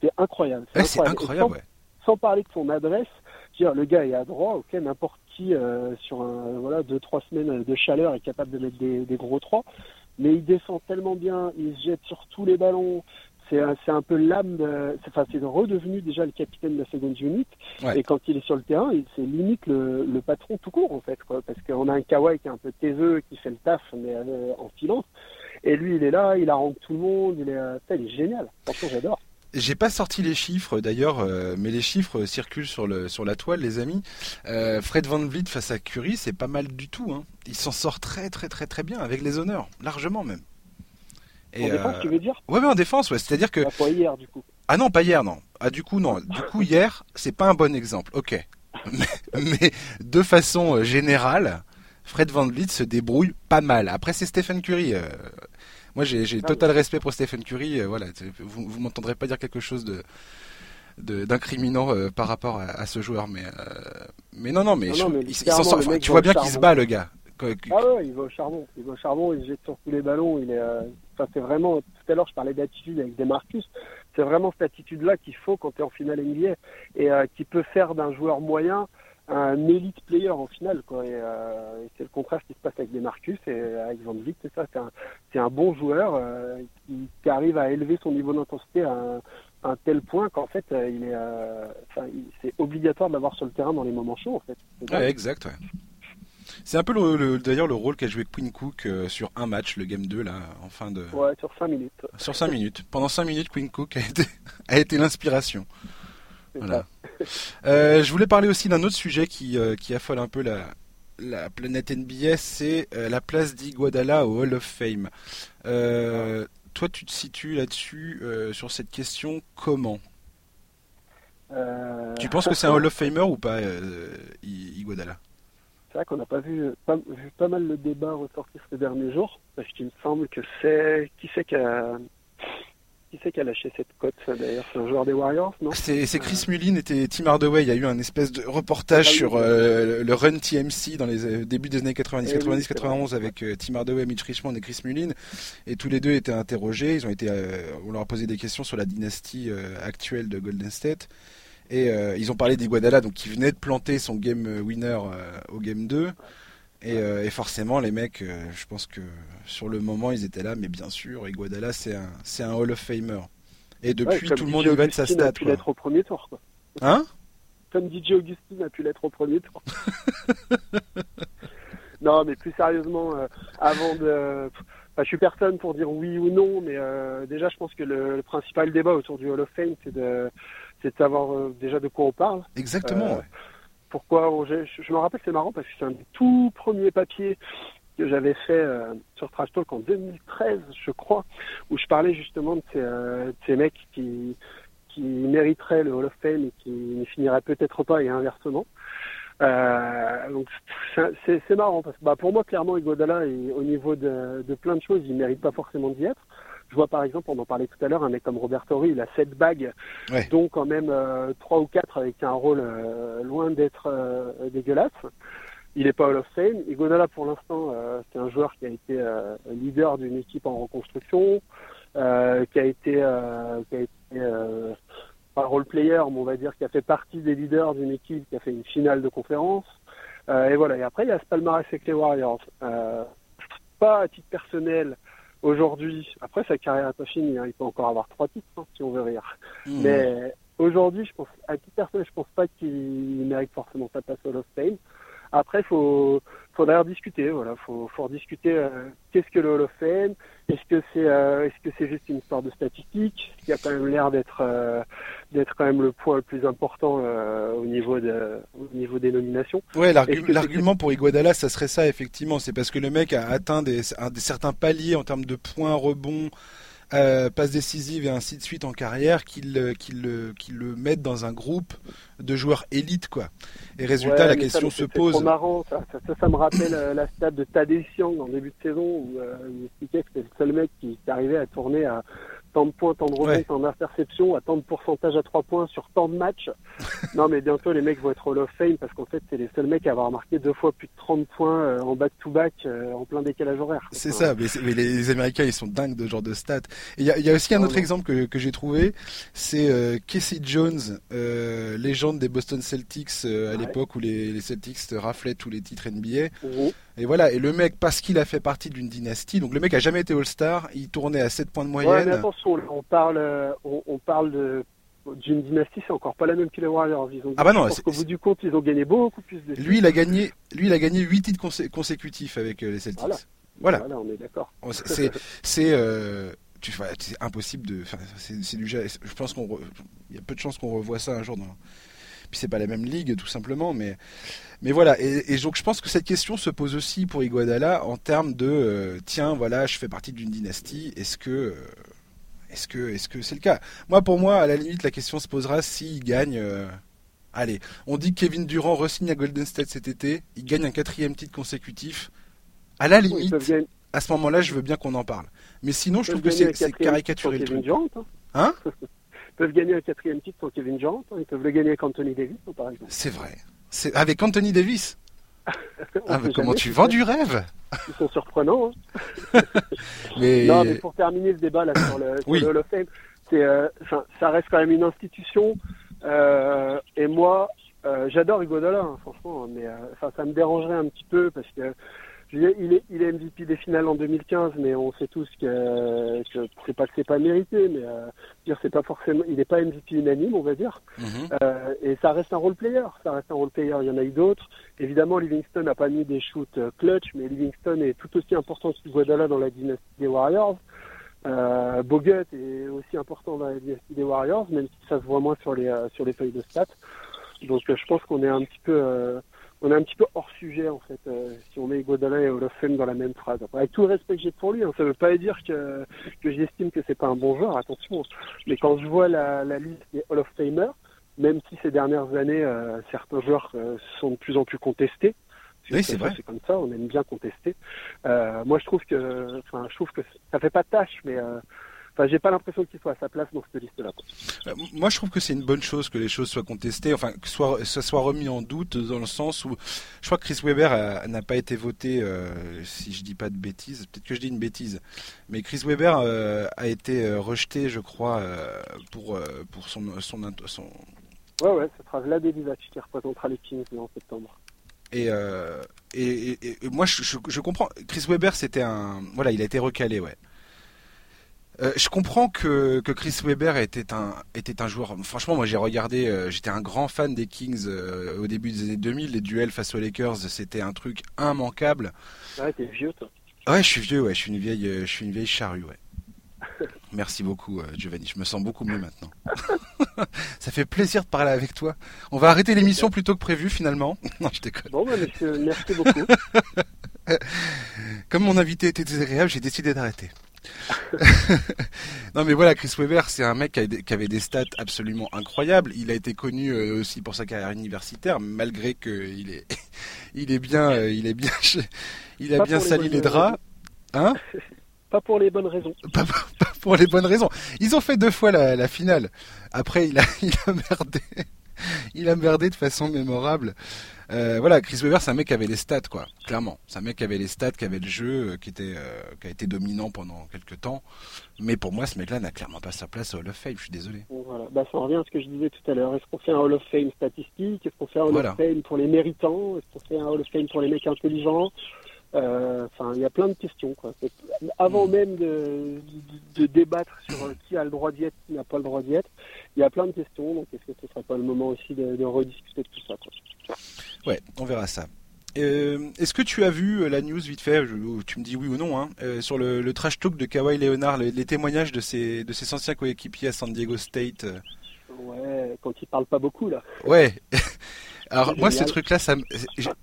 B: c'est incroyable.
A: C'est incroyable.
B: sans, parler de son adresse, le gars est à droit, ok, n'importe qui euh, sur un voilà deux trois semaines de chaleur est capable de mettre des, des gros trois, mais il défend tellement bien, il se jette sur tous les ballons, c'est un peu l'âme, enfin c'est redevenu déjà le capitaine de la seconde unit. Et quand il est sur le terrain, c'est limite le, le, patron tout court en fait, quoi, parce qu'on a un Kawhi qui est un peu taiseux, qui fait le taf mais euh, en silence. Et lui, il est là, il arrange tout le monde, il est, euh, il est génial. Franchement, j'adore.
A: J'ai pas sorti les chiffres d'ailleurs, euh, mais les chiffres circulent sur, le, sur la toile, les amis. Fred Van Vliet face à Curry, c'est pas mal du tout. Hein. Il s'en sort très très très très bien, avec les honneurs, largement même
B: en défense, tu veux dire
A: Ouais, mais en défense, ouais. C'est-à-dire que.
B: pas hier, du coup.
A: Ah non, pas hier, non. Ah, du coup, non. (laughs) Du coup, hier, c'est pas un bon exemple. Ok. (laughs) Mais, de façon euh, générale, Fred Van Vliet se débrouille pas mal. Après, c'est Stephen Curry. Euh, moi, j'ai ah total respect pour Stephen Curry. Euh, voilà, vous, vous m'entendrez pas dire quelque chose de d'incriminant par rapport à, ce joueur mais mais non non mais, il, s'en sort tu vois bien qu'il se bat le gars
B: ah ouais il va au charbon il va au charbon il jette sur tous les ballons il est c'est vraiment, tout à l'heure, je parlais d'attitude avec Demarcus. C'est vraiment cette attitude-là qu'il faut quand tu es en finale NBA et euh, qui peut faire d'un joueur moyen un élite player en finale. Quoi. Et, euh, c'est le contraire qui se passe avec Demarcus et avec Van Vliet. C'est ça, c'est un, bon joueur euh, qui, qui, arrive à élever son niveau d'intensité à un, un tel point qu'en fait, il est, enfin, c'est obligatoire d'avoir sur le terrain dans les moments chauds. En fait.
A: Ouais, exact. Ouais. C'est un peu le, d'ailleurs le rôle qu'a joué Queen Cook euh, sur un match, le game 2 là, en fin de.
B: Ouais, sur 5 minutes.
A: Sur 5 minutes. Pendant 5 minutes, Queen Cook a été, (laughs) a été l'inspiration. Voilà. Euh, je voulais parler aussi d'un autre sujet qui, euh, qui affole un peu la, la planète NBA, c'est la place d'Iguadala au Hall of Fame. Toi, tu te situes là-dessus, sur cette question, comment? Tu penses que c'est un (laughs) Hall of Famer ou pas, Iguadala
B: c'est vrai qu'on n'a pas vu, pas, vu pas mal le débat ressortir ces derniers jours, parce qu'il me semble que c'est qui c'est qui a qui c'est qui a lâché cette cote, d'ailleurs? C'est un joueur des Warriors, non?
A: C'est Chris Mullin et Tim Hardaway. Il y a eu un espèce de reportage ah sur euh, le run TMC dans les euh, débuts des années 90, 90, 91 avec euh, Tim Hardaway, Mitch Richmond et Chris Mullin. Et tous les deux étaient interrogés. Ils ont été, on leur a posé des questions sur la dynastie actuelle de Golden State. Et ils ont parlé d'Iguadala, donc qui venait de planter son game winner au game 2. Euh, et, forcément, les mecs, euh, je pense que sur le moment, ils étaient là, mais bien sûr, Iguodala, c'est un, c'est un Hall of Famer. Et depuis, tout le monde y va de sa stat.
B: a pu l'être au premier tour, quoi.
A: Hein?
B: Comme DJ Augustine a pu l'être au premier tour. (laughs) non, mais plus sérieusement, euh, avant de. Enfin, je suis personne pour dire oui ou non, mais déjà, je pense que le, principal débat autour du Hall of Fame, c'est de, c'est de savoir déjà de quoi on parle.
A: Exactement. Ouais
B: pourquoi je, me rappelle c'est marrant parce que c'est un des tout premiers papiers que j'avais fait euh, sur Trash Talk en 2013 je crois où je parlais justement de ces, euh, ces mecs qui qui mériteraient le Hall of Fame et qui ne finiraient peut-être pas et inversement euh, donc c'est marrant parce que bah, pour moi clairement Igodala au niveau de, de plein de choses il mérite pas forcément d'y être je vois par exemple, on en parlait tout à l'heure, un mec comme Robert Torrey, il a sept bagues, donc quand même euh, trois ou quatre avec un rôle euh, loin d'être euh, dégueulasse. Il n'est pas Hall of Fame. Igodala, pour l'instant, c'est un joueur qui a été leader d'une équipe en reconstruction, qui a été, qui a été pas role player, mais on va dire qui a fait partie des leaders d'une équipe qui a fait une finale de conférence. et voilà. Et après, il y a ce palmarès avec les Warriors. pas à titre personnel, aujourd'hui, après sa carrière n'est pas finie, hein, il peut encore avoir trois titres hein, si on veut rire. Mmh. Mais aujourd'hui, je pense, à titre personnel, je pense pas qu'il mérite forcément sa place au Hall of Fame. Après, faut faudrait rediscuter. Voilà, faut, faut rediscuter. Euh, qu'est-ce que le Hall of Fame Est-ce que c'est euh, est-ce que c'est juste une histoire de statistiques qui a quand même l'air d'être euh, d'être quand même le point le plus important au niveau de au niveau des nominations.
A: Ouais, l'argument pour Iguodala, ça serait ça effectivement. C'est parce que le mec a atteint des, des certains paliers en termes de points rebonds euh, passe décisive et ainsi de suite en carrière, qu'il le mettent dans un groupe de joueurs élites quoi. Et résultat, la question se pose.
B: C'est marrant, ça, ça, me rappelle euh, la stat de Tadej Siang en début de saison où euh, il expliquait que c'était le seul mec qui, qui arrivait à tourner à tant de points, tant de rebonds, tant d'interceptions, à tant de pourcentage à 3 points sur tant de matchs. (laughs) non, mais bientôt, les mecs vont être Hall of Fame parce qu'en fait, c'est les seuls mecs à avoir marqué deux fois plus de 30 points euh, en back-to-back euh, en plein décalage horaire.
A: C'est ça, mais, les Américains, ils sont dingues de ce genre de stats. Il y, y a, aussi un autre exemple que, que j'ai trouvé, c'est euh, Casey Jones, légende des Boston Celtics à l'époque où les, les, Celtics raflaient tous les titres NBA. Et voilà, et le mec, parce qu'il a fait partie d'une dynastie, donc le mec a jamais été All-Star, il tournait à 7 points de moyenne. Ouais,
B: mais attention, on parle, on, parle de d'une dynastie, c'est encore pas la même que les Warriors. Ils ont,
A: ah bah non,
B: parce qu'au bout du compte, ils ont gagné beaucoup plus de.
A: Lui, il a gagné, lui, il a gagné 8 titres consécutifs avec euh, les Celtics.
B: Voilà. voilà. on est d'accord.
A: C'est, c'est, euh, c'est impossible de. C'est du. Je pense qu'on, il y a peu de chances qu'on revoie ça un jour dans puis c'est pas la même ligue tout simplement, mais mais voilà. Et, donc je pense que cette question se pose aussi pour Iguadala en termes de euh, tiens voilà je fais partie d'une dynastie. Est-ce que euh, est-ce que est-ce que c'est le cas? Moi pour moi à la limite la question se posera s'il gagne. Euh, allez, on dit que Kevin Durant resigne à Golden State cet été, il gagne un quatrième titre consécutif. À la limite, à ce moment-là, je veux bien qu'on en parle. Mais sinon, je trouve que c'est caricaturé le truc.
B: Hein,
A: hein? (laughs)
B: Peuvent gagner un quatrième titre sans Kevin Durant, hein. ils peuvent le gagner avec Anthony Davis, par exemple.
A: C'est vrai. C'est avec Anthony Davis. (laughs) ah, mais comment tu vends du rêve
B: Ils sont surprenants. Hein. (laughs) mais... Non, mais pour terminer le débat là sur le, Hall of Fame, euh, ça reste quand même une institution. Euh, et moi, euh, j'adore Iguodala, hein, franchement, mais ça me dérangerait un petit peu parce que il est, il est MVP des finales en 2015, mais on sait tous que, que c'est pas que c'est pas mérité, mais euh, dire c'est pas forcément, il n'est pas MVP unanime, on va dire. Mhm. Euh, et ça reste un role player, ça reste un role player. Il y en a eu d'autres. Évidemment, Livingston n'a pas mis des shoots euh, clutch, mais Livingston est tout aussi important que Guadala dans la dynastie des Warriors. Euh, Bogut est aussi important dans la dynastie des Warriors, même si ça se voit moins sur les euh, sur les feuilles de stats. Donc, je pense qu'on est un petit peu on est un petit peu hors sujet en fait euh, si on met Godala et Fame dans la même phrase. avec tout le respect que j'ai pour lui, hein, ça veut pas dire que que j'estime que c'est pas un bon joueur, attention. Mais quand je vois la, la liste des Hall of Famers, même si ces dernières années euh, certains joueurs euh, sont de plus en plus contestés,
A: oui, c'est vrai.
B: C'est comme ça, on aime bien contester. moi, je trouve que, enfin, je trouve que ça fait pas tâche, mais Enfin, j'ai pas l'impression qu'il soit à sa place dans cette liste-là.
A: Euh, moi, je trouve que c'est une bonne chose que les choses soient contestées, enfin que soit, ça soit remis en doute dans le sens où je crois que Chris Weber n'a pas été voté, euh, si je dis pas de bêtises, peut-être que je dis une bêtise, mais Chris Weber euh, a été rejeté, je crois, pour pour son son, son...
B: Ouais, ouais, ce sera Vlad Elivac qui représentera les Kings en septembre.
A: Et, et, et, moi, je, je, je comprends. Chris Weber, c'était un, voilà, il a été recalé, ouais. Euh, je comprends que, que Chris Weber était un, était un joueur. Franchement, moi j'ai regardé, euh, j'étais un grand fan des Kings euh, au début des années 2000. Les duels face aux Lakers, c'était un truc immanquable.
B: Ouais, t'es vieux toi.
A: Ouais, je suis vieux, ouais, je suis une vieille, je suis une vieille charrue, ouais. (laughs) Merci beaucoup, Giovanni. Je me sens beaucoup mieux maintenant. (laughs) Ça fait plaisir de parler avec toi. On va arrêter l'émission plus tôt que prévu finalement. (laughs) non, je déconne.
B: Bon, bah, monsieur, merci beaucoup.
A: Comme mon invité était désagréable, j'ai décidé d'arrêter. (laughs) non mais voilà, Chris Weber, c'est un mec qui, avait des stats absolument incroyables. Il a été connu euh, aussi pour sa carrière universitaire, malgré qu'il est, (laughs) il est bien, euh, il est bien, il a bien sali les, draps. Hein? (laughs)
B: Pas pour les bonnes raisons.
A: Pas, pour les bonnes raisons. Ils ont fait deux fois la, finale. Après, il a, il a merdé. Il a merdé de façon mémorable. Euh, voilà, Chris Weber, c'est un mec qui avait les stats, quoi. Clairement, c'est un mec qui avait les stats, qui avait le jeu, euh, qui était, euh, qui a été dominant pendant quelques temps. Mais pour moi, ce mec-là n'a clairement pas sa place au Hall of Fame. Je suis désolé.
B: Voilà, bah, ça revient à ce que je disais tout à l'heure. Est-ce qu'on fait un Hall of Fame statistique? Est-ce qu'on fait un Hall of Fame pour les méritants? Est-ce qu'on fait un Hall of Fame pour les mecs intelligents? Enfin, il y a plein de questions. Quoi. Avant mm. même de, de, débattre sur qui a le droit d'y être, qui n'a pas le droit d'y être, il y a plein de questions. Donc, est-ce que ce ne serait pas le moment aussi de, de rediscuter de tout ça quoi.
A: Ouais, on verra ça. Euh, est-ce que tu as vu euh, la news vite fait Tu me dis oui ou non hein, euh, sur le, trash talk de Kawhi Leonard, les, témoignages de ses de ses anciens coéquipiers à San Diego State.
B: Ouais, quand il parle pas beaucoup là.
A: Ouais. (laughs) Alors moi, ce truc-là, ça,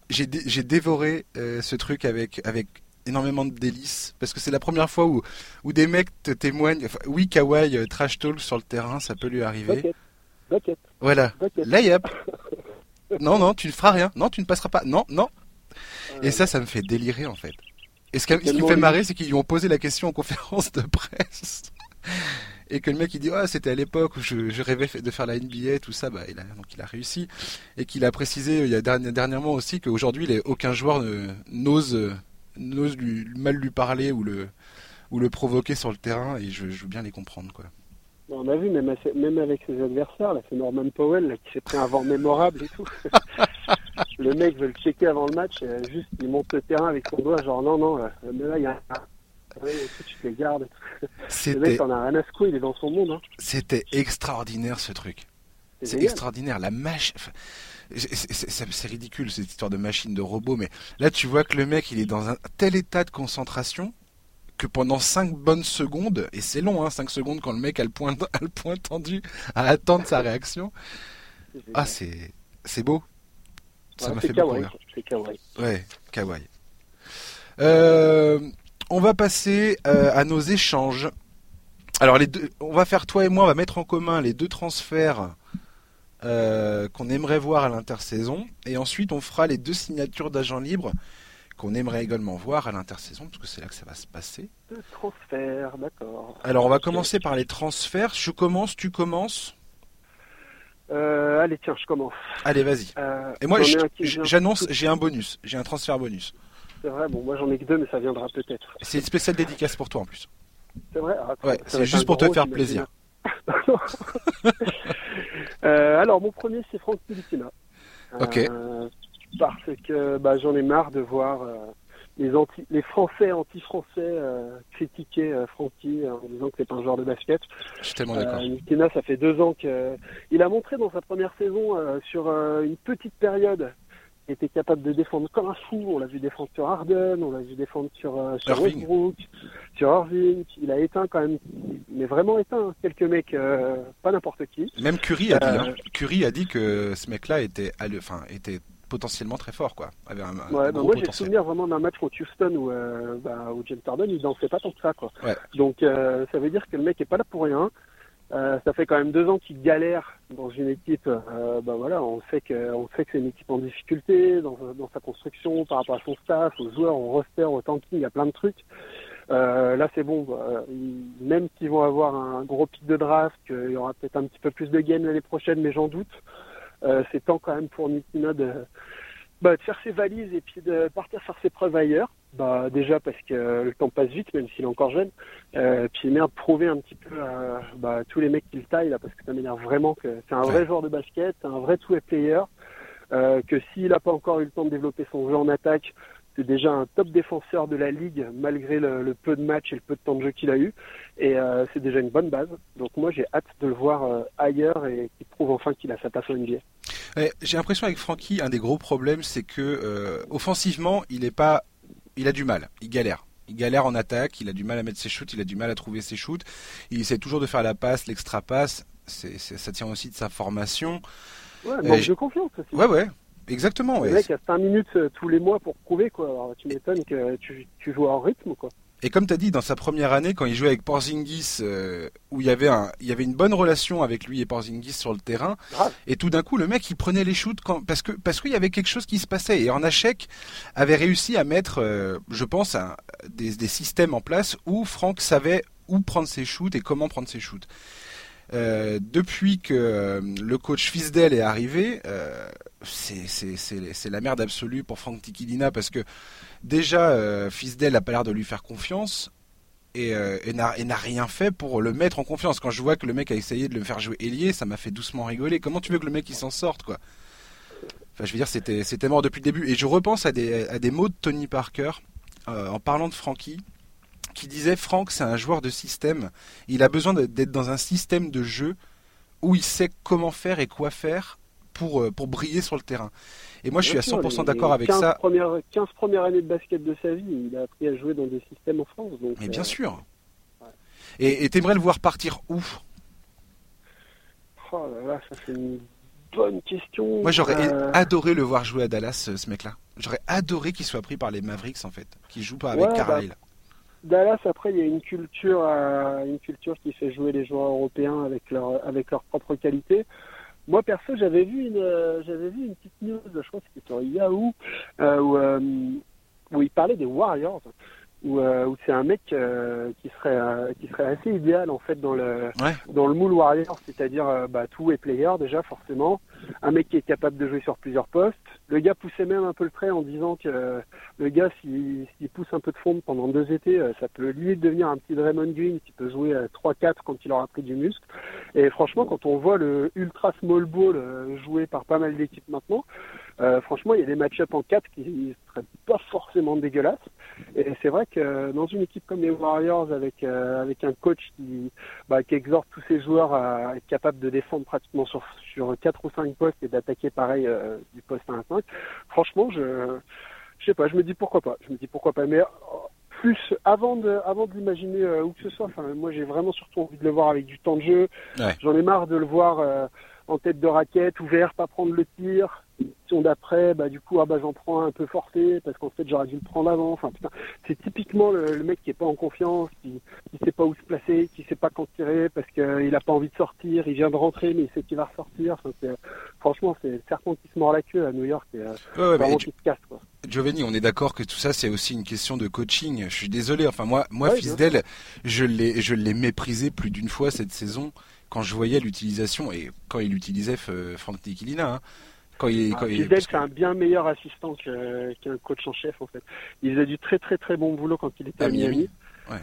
A: j'ai j'ai dévoré ce truc avec avec énormément de délices parce que c'est la première fois où où des mecs te témoignent. oui, Kawhi trash talk sur le terrain, ça peut lui arriver.
B: Bucket.
A: Voilà. Layup. (laughs) non, non, tu ne feras rien. Non, tu ne passeras pas. Non, non. Et ça, ça me fait délirer en fait. Et ce, qui me fait marrer, c'est qu'ils lui ont posé la question en conférence de presse. Et que le mec il dit ah c'était à l'époque où je, rêvais de faire la NBA tout ça bah il a donc il a réussi et qu'il a précisé il y a dernièrement aussi qu'aujourd'hui aucun joueur n'ose n'ose lui mal lui parler ou le ou le provoquer sur le terrain et je, je veux bien les comprendre quoi.
B: On a vu, même, même avec ses adversaires, là, c'est Norman Powell qui s'est pris un vent mémorable et tout. (laughs) le mec veut le checker avant le match, et juste il monte le terrain avec son doigt, genre non, non, mais là il y a un. tu te les gardes. En a il est dans son monde. Hein.
A: C'était extraordinaire ce truc. C'est extraordinaire. La machine. c'est ridicule cette histoire de machine de robot, mais là tu vois que le mec il est dans un tel état de concentration que pendant 5 bonnes secondes, et c'est long, hein, 5 secondes quand le mec a le point, (laughs) a le point tendu à attendre sa réaction. Ah, c'est, beau.
B: Ça m'a fait beaucoup rire. C'est kawaii.
A: Ouais, kawaii. Euh, on va passer euh, à nos échanges. Alors, les deux, on va faire toi et moi, on va mettre en commun les deux transferts euh, qu'on aimerait voir à l'intersaison, et ensuite on fera les deux signatures d'agents libres qu'on aimerait également voir à l'intersaison, parce que c'est là que ça va se passer.
B: De transferts, d'accord.
A: Alors on va commencer par les transferts. Je commence, tu commences?
B: Euh, Allez, tiens, je commence.
A: Allez, vas-y. Et moi, j'annonce, j'ai un bonus, j'ai un transfert bonus.
B: C'est vrai, bon, moi j'en ai que deux, mais ça viendra peut-être.
A: C'est une spéciale dédicace pour toi en plus.
B: C'est vrai
A: ah, Ouais, c'est juste pour te faire plaisir. (laughs)
B: euh, alors, mon premier, c'est Franck Pilicina.
A: Ok.
B: Euh, parce que bah, j'en ai marre de voir euh, les, anti, les Français anti-français critiquer Francky en disant que c'est pas un joueur de basket.
A: Je suis tellement d'accord.
B: Ça fait deux ans que il a montré dans sa première saison sur une petite période qu'il était capable de défendre comme un fou. On l'a vu défendre sur Harden, on l'a vu défendre sur, sur Westbrook, sur Irving. Il a éteint quand même, mais vraiment éteint quelques mecs, pas n'importe qui.
A: Même Curry a dit, hein. Curry a dit que ce mec-là était, enfin, était potentiellement très fort, quoi.
B: ouais, bah, moi j'ai souvenir vraiment d'un match contre Houston où, euh, bah, où James Harden il dansait pas tant que ça, quoi. Donc euh, ça veut dire que le mec est pas là pour rien. Euh, ça fait quand même deux ans qu'il galère dans une équipe. Euh, bah voilà, on sait que on sait que c'est une équipe en difficulté dans, dans sa construction par rapport à son staff, aux joueurs, au roster, au tanking, il y a plein de trucs. là, c'est bon. même s'ils vont avoir un gros pic de draft, il y aura peut-être un petit peu plus de games l'année prochaine, mais j'en doute. c'est temps quand même pour Nikina de, bah, de faire ses valises et puis de partir faire ses preuves ailleurs. Bah, déjà parce que le temps passe vite, même s'il est encore jeune. Euh, puis merde, prouver un petit peu à bah, tous les mecs qui le taillent, là, parce que ça m'énerve vraiment que c'est un vrai joueur de basket, un vrai two-way player, euh, que s'il n'a pas encore eu le temps de développer son jeu en attaque, c'est déjà un top défenseur de la ligue malgré le, peu de matchs et le peu de temps de jeu qu'il a eu. Et euh, c'est déjà une bonne base. Donc moi j'ai hâte de le voir euh, ailleurs et qu'il prouve enfin qu'il a sa place en NBA.
A: j'ai l'impression avec Francky, un des gros problèmes, c'est que euh, offensivement, il est pas, il a du mal, il galère. Il galère en attaque, il a du mal à mettre ses shoots, il a du mal à trouver ses shoots. Il essaie toujours de faire la passe, l'extra passe. C'est, ça tient aussi de sa formation.
B: Ouais, manque de confiance aussi.
A: Ouais, ouais. Exactement.
B: Le mec a 5 minutes euh, tous les mois pour prouver quoi. Alors, tu m'étonnes que tu, tu joues en rythme quoi.
A: Et comme tu as dit, dans sa première année, quand il jouait avec Porzingis, euh, où il y, avait un, il y avait une bonne relation avec lui et Porzingis sur le terrain, et tout d'un coup, le mec, il prenait les shoots quand, parce que parce qu'il y avait quelque chose qui se passait. Et Ornachek avait réussi à mettre, euh, je pense, des, des, systèmes en place où Franck savait où prendre ses shoots et comment prendre ses shoots. Euh, depuis que le coach Fisdel est arrivé, c'est la merde absolue pour Frank Tikilina parce que déjà Fisdel n'a pas l'air de lui faire confiance et, et n'a rien fait pour le mettre en confiance. Quand je vois que le mec a essayé de le faire jouer ailier, ça m'a fait doucement rigoler. Comment tu veux que le mec s'en sorte quoi? Enfin, je veux dire, c'était mort depuis le début. Et je repense à des, mots de Tony Parker en parlant de Frankie qui disait Franck, c'est un joueur de système. Il a besoin d'être dans un système de jeu où il sait comment faire et quoi faire pour, euh, pour briller sur le terrain. Et moi, je suis à 100% d'accord avec ça.
B: Premières, 15 premières années de basket de sa vie, il a appris à jouer dans des systèmes en France.
A: Mais bien euh, sûr. Et t'aimerais le voir partir où?
B: Oh là là, ça c'est une bonne question.
A: Moi, j'aurais euh, adoré le voir jouer à Dallas, ce mec-là. J'aurais adoré qu'il soit pris par les Mavericks, en fait. Qu'il joue pas avec ouais,
B: Dallas, après, il y a une culture, euh, une culture qui fait jouer les joueurs européens avec leur, avec leur propre qualité. Moi, perso, j'avais vu une, euh, j'avais vu une petite news, je crois que c'était sur Yahoo, euh, où, euh, où il parlait des Warriors où, euh, où c'est un mec euh, qui serait euh, qui serait assez idéal en fait dans le dans le moule warrior, c'est-à-dire bah, tout est player déjà forcément, un mec qui est capable de jouer sur plusieurs postes. Le gars poussait même un peu le trait en disant que le gars s'il pousse un peu de fond pendant deux étés, ça peut limite devenir un petit Draymond Green qui peut jouer 3-4 quand il aura pris du muscle. Et franchement, quand on voit le ultra small ball joué par pas mal d'équipes maintenant, franchement, il y a des match-ups en 4 qui seraient pas forcément dégueulasses. Et c'est vrai que dans une équipe comme les Warriors, avec euh, avec un coach qui bah, qui exhorte tous ses joueurs à être capables de défendre pratiquement sur sur quatre ou cinq postes et d'attaquer pareil euh, du poste 1 à 5, franchement, je je sais pas, je me dis pourquoi pas. Je me dis pourquoi pas. Mais euh, plus avant de avant de l'imaginer où que ce soit. Enfin, moi, j'ai vraiment surtout envie de le voir avec du temps de jeu. J'en ai marre de le voir en tête de raquette, ouvert, pas prendre le tir. Si d'après, bah du coup, ah bah j'en prends un peu forcé parce qu'en fait j'aurais dû le prendre avant. Enfin putain, c'est typiquement le, mec qui est pas en confiance, qui, qui sait pas où se placer, qui sait pas quand tirer parce qu'il a pas envie de sortir. Il vient de rentrer mais il sait qu'il va ressortir. Enfin, franchement, c'est certain qui se mord la queue à New York et euh, qui se casse quoi.
A: Giovanni, on est d'accord que tout ça c'est aussi une question de coaching. Je suis désolé. Enfin moi, moi fils d'elle, je l'ai, je l'ai méprisé plus d'une fois cette saison quand je voyais l'utilisation et quand il utilisait euh, Franck Tikilina. Hein,
B: quand il, ah, Fidel, c'est un bien meilleur assistant qu'un coach en chef en fait. Il faisait du très très très bon boulot quand il était à, Miami. Ouais.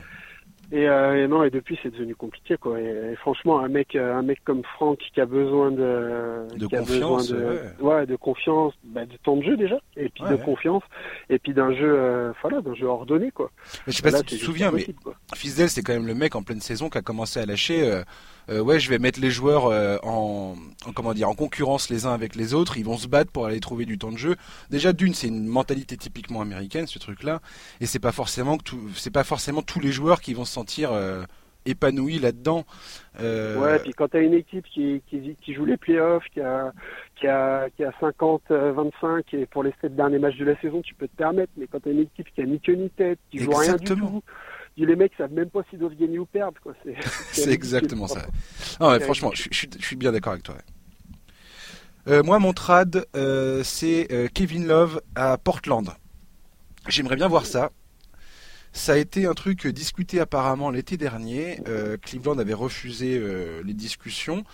B: Et, euh, et, non, et depuis c'est devenu compliqué quoi. Et, franchement, un mec, euh, un mec comme Franck qui a besoin de,
A: de confiance,
B: de, ouais. de confiance, bah, de temps de jeu déjà, et puis de confiance, et puis d'un jeu, euh, voilà, d'un jeu ordonné quoi.
A: Mais je sais pas si tu te souviens, mais Fisdel c'est quand même le mec en pleine saison qui a commencé à lâcher. Euh, euh, ouais, je vais mettre les joueurs euh, en, en, comment dire en concurrence les uns avec les autres. Ils vont se battre pour aller trouver du temps de jeu. Déjà d'une, c'est une mentalité typiquement américaine ce truc-là, et c'est pas forcément que c'est pas forcément tous les joueurs qui vont se sentir euh, épanouis là-dedans.
B: Ouais, puis quand tu as une équipe qui, qui, qui, joue les playoffs, qui a, qui a, qui a 50, 25 et pour les 7 derniers matchs de la saison, tu peux te permettre. Mais quand tu as une équipe qui a ni queue ni tête, qui joue rien du tout, les mecs savent même pas s'ils doivent gagner ou perdre. (laughs)
A: C'est exactement ça. Non, franchement, je, suis bien d'accord avec toi. Euh, moi, mon trad, euh, c'est euh, Kevin Love à Portland. J'aimerais bien voir ça. Ça a été un truc discuté apparemment l'été dernier. Cleveland avait refusé les discussions.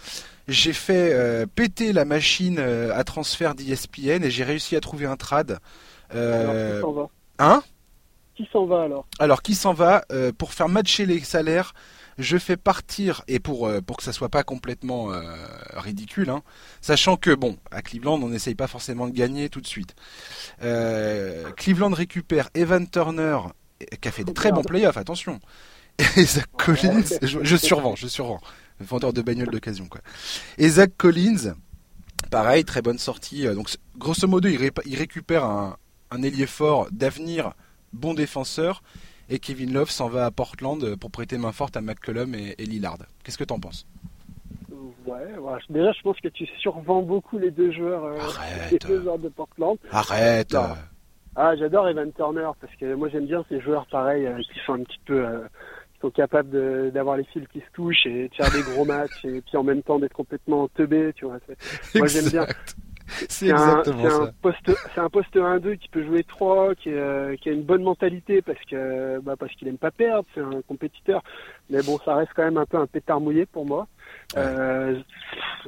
A: J'ai fait péter la machine à transfert d'ESPN et j'ai réussi à trouver un trad.
B: Alors,
A: Hein?
B: Qui s'en va alors
A: Alors qui s'en va pour faire matcher les salaires je fais partir et pour pour que ça soit pas complètement ridicule, hein, sachant que bon à Cleveland on n'essaye pas forcément de gagner tout de suite. Cleveland récupère Evan Turner qui a fait des très bons playoffs, attention. Et Zach Collins, je, survends, je survends. Vendeur de bagnole d'occasion, quoi. Et Zach Collins, pareil, très bonne sortie. Euh, donc, grosso modo, il, récupère un, un ailier fort d'avenir, bon défenseur. Et Kevin Love s'en va à Portland pour prêter main forte à McCollum et, Lillard. Qu'est-ce que t'en penses?
B: Ouais, déjà je pense que tu survends beaucoup les deux joueurs, euh, les deux joueurs de Portland.
A: Arrête.
B: Ah, j'adore Evan Turner parce que moi j'aime bien ces joueurs pareils euh, qui sont un petit peu, euh, qui sont capables d'avoir les fils qui se touchent et de faire des gros matchs et puis en même temps d'être complètement teubé, tu vois. Moi j'aime bien. (laughs)
A: C'est exactement un, ça.
B: Poste, c'est un poste 1-2 qui peut jouer 3, qui, euh, qui a une bonne mentalité parce que bah, parce qu'il aime pas perdre, c'est un compétiteur. Mais bon, ça reste quand même un peu un pétard mouillé pour moi. Euh,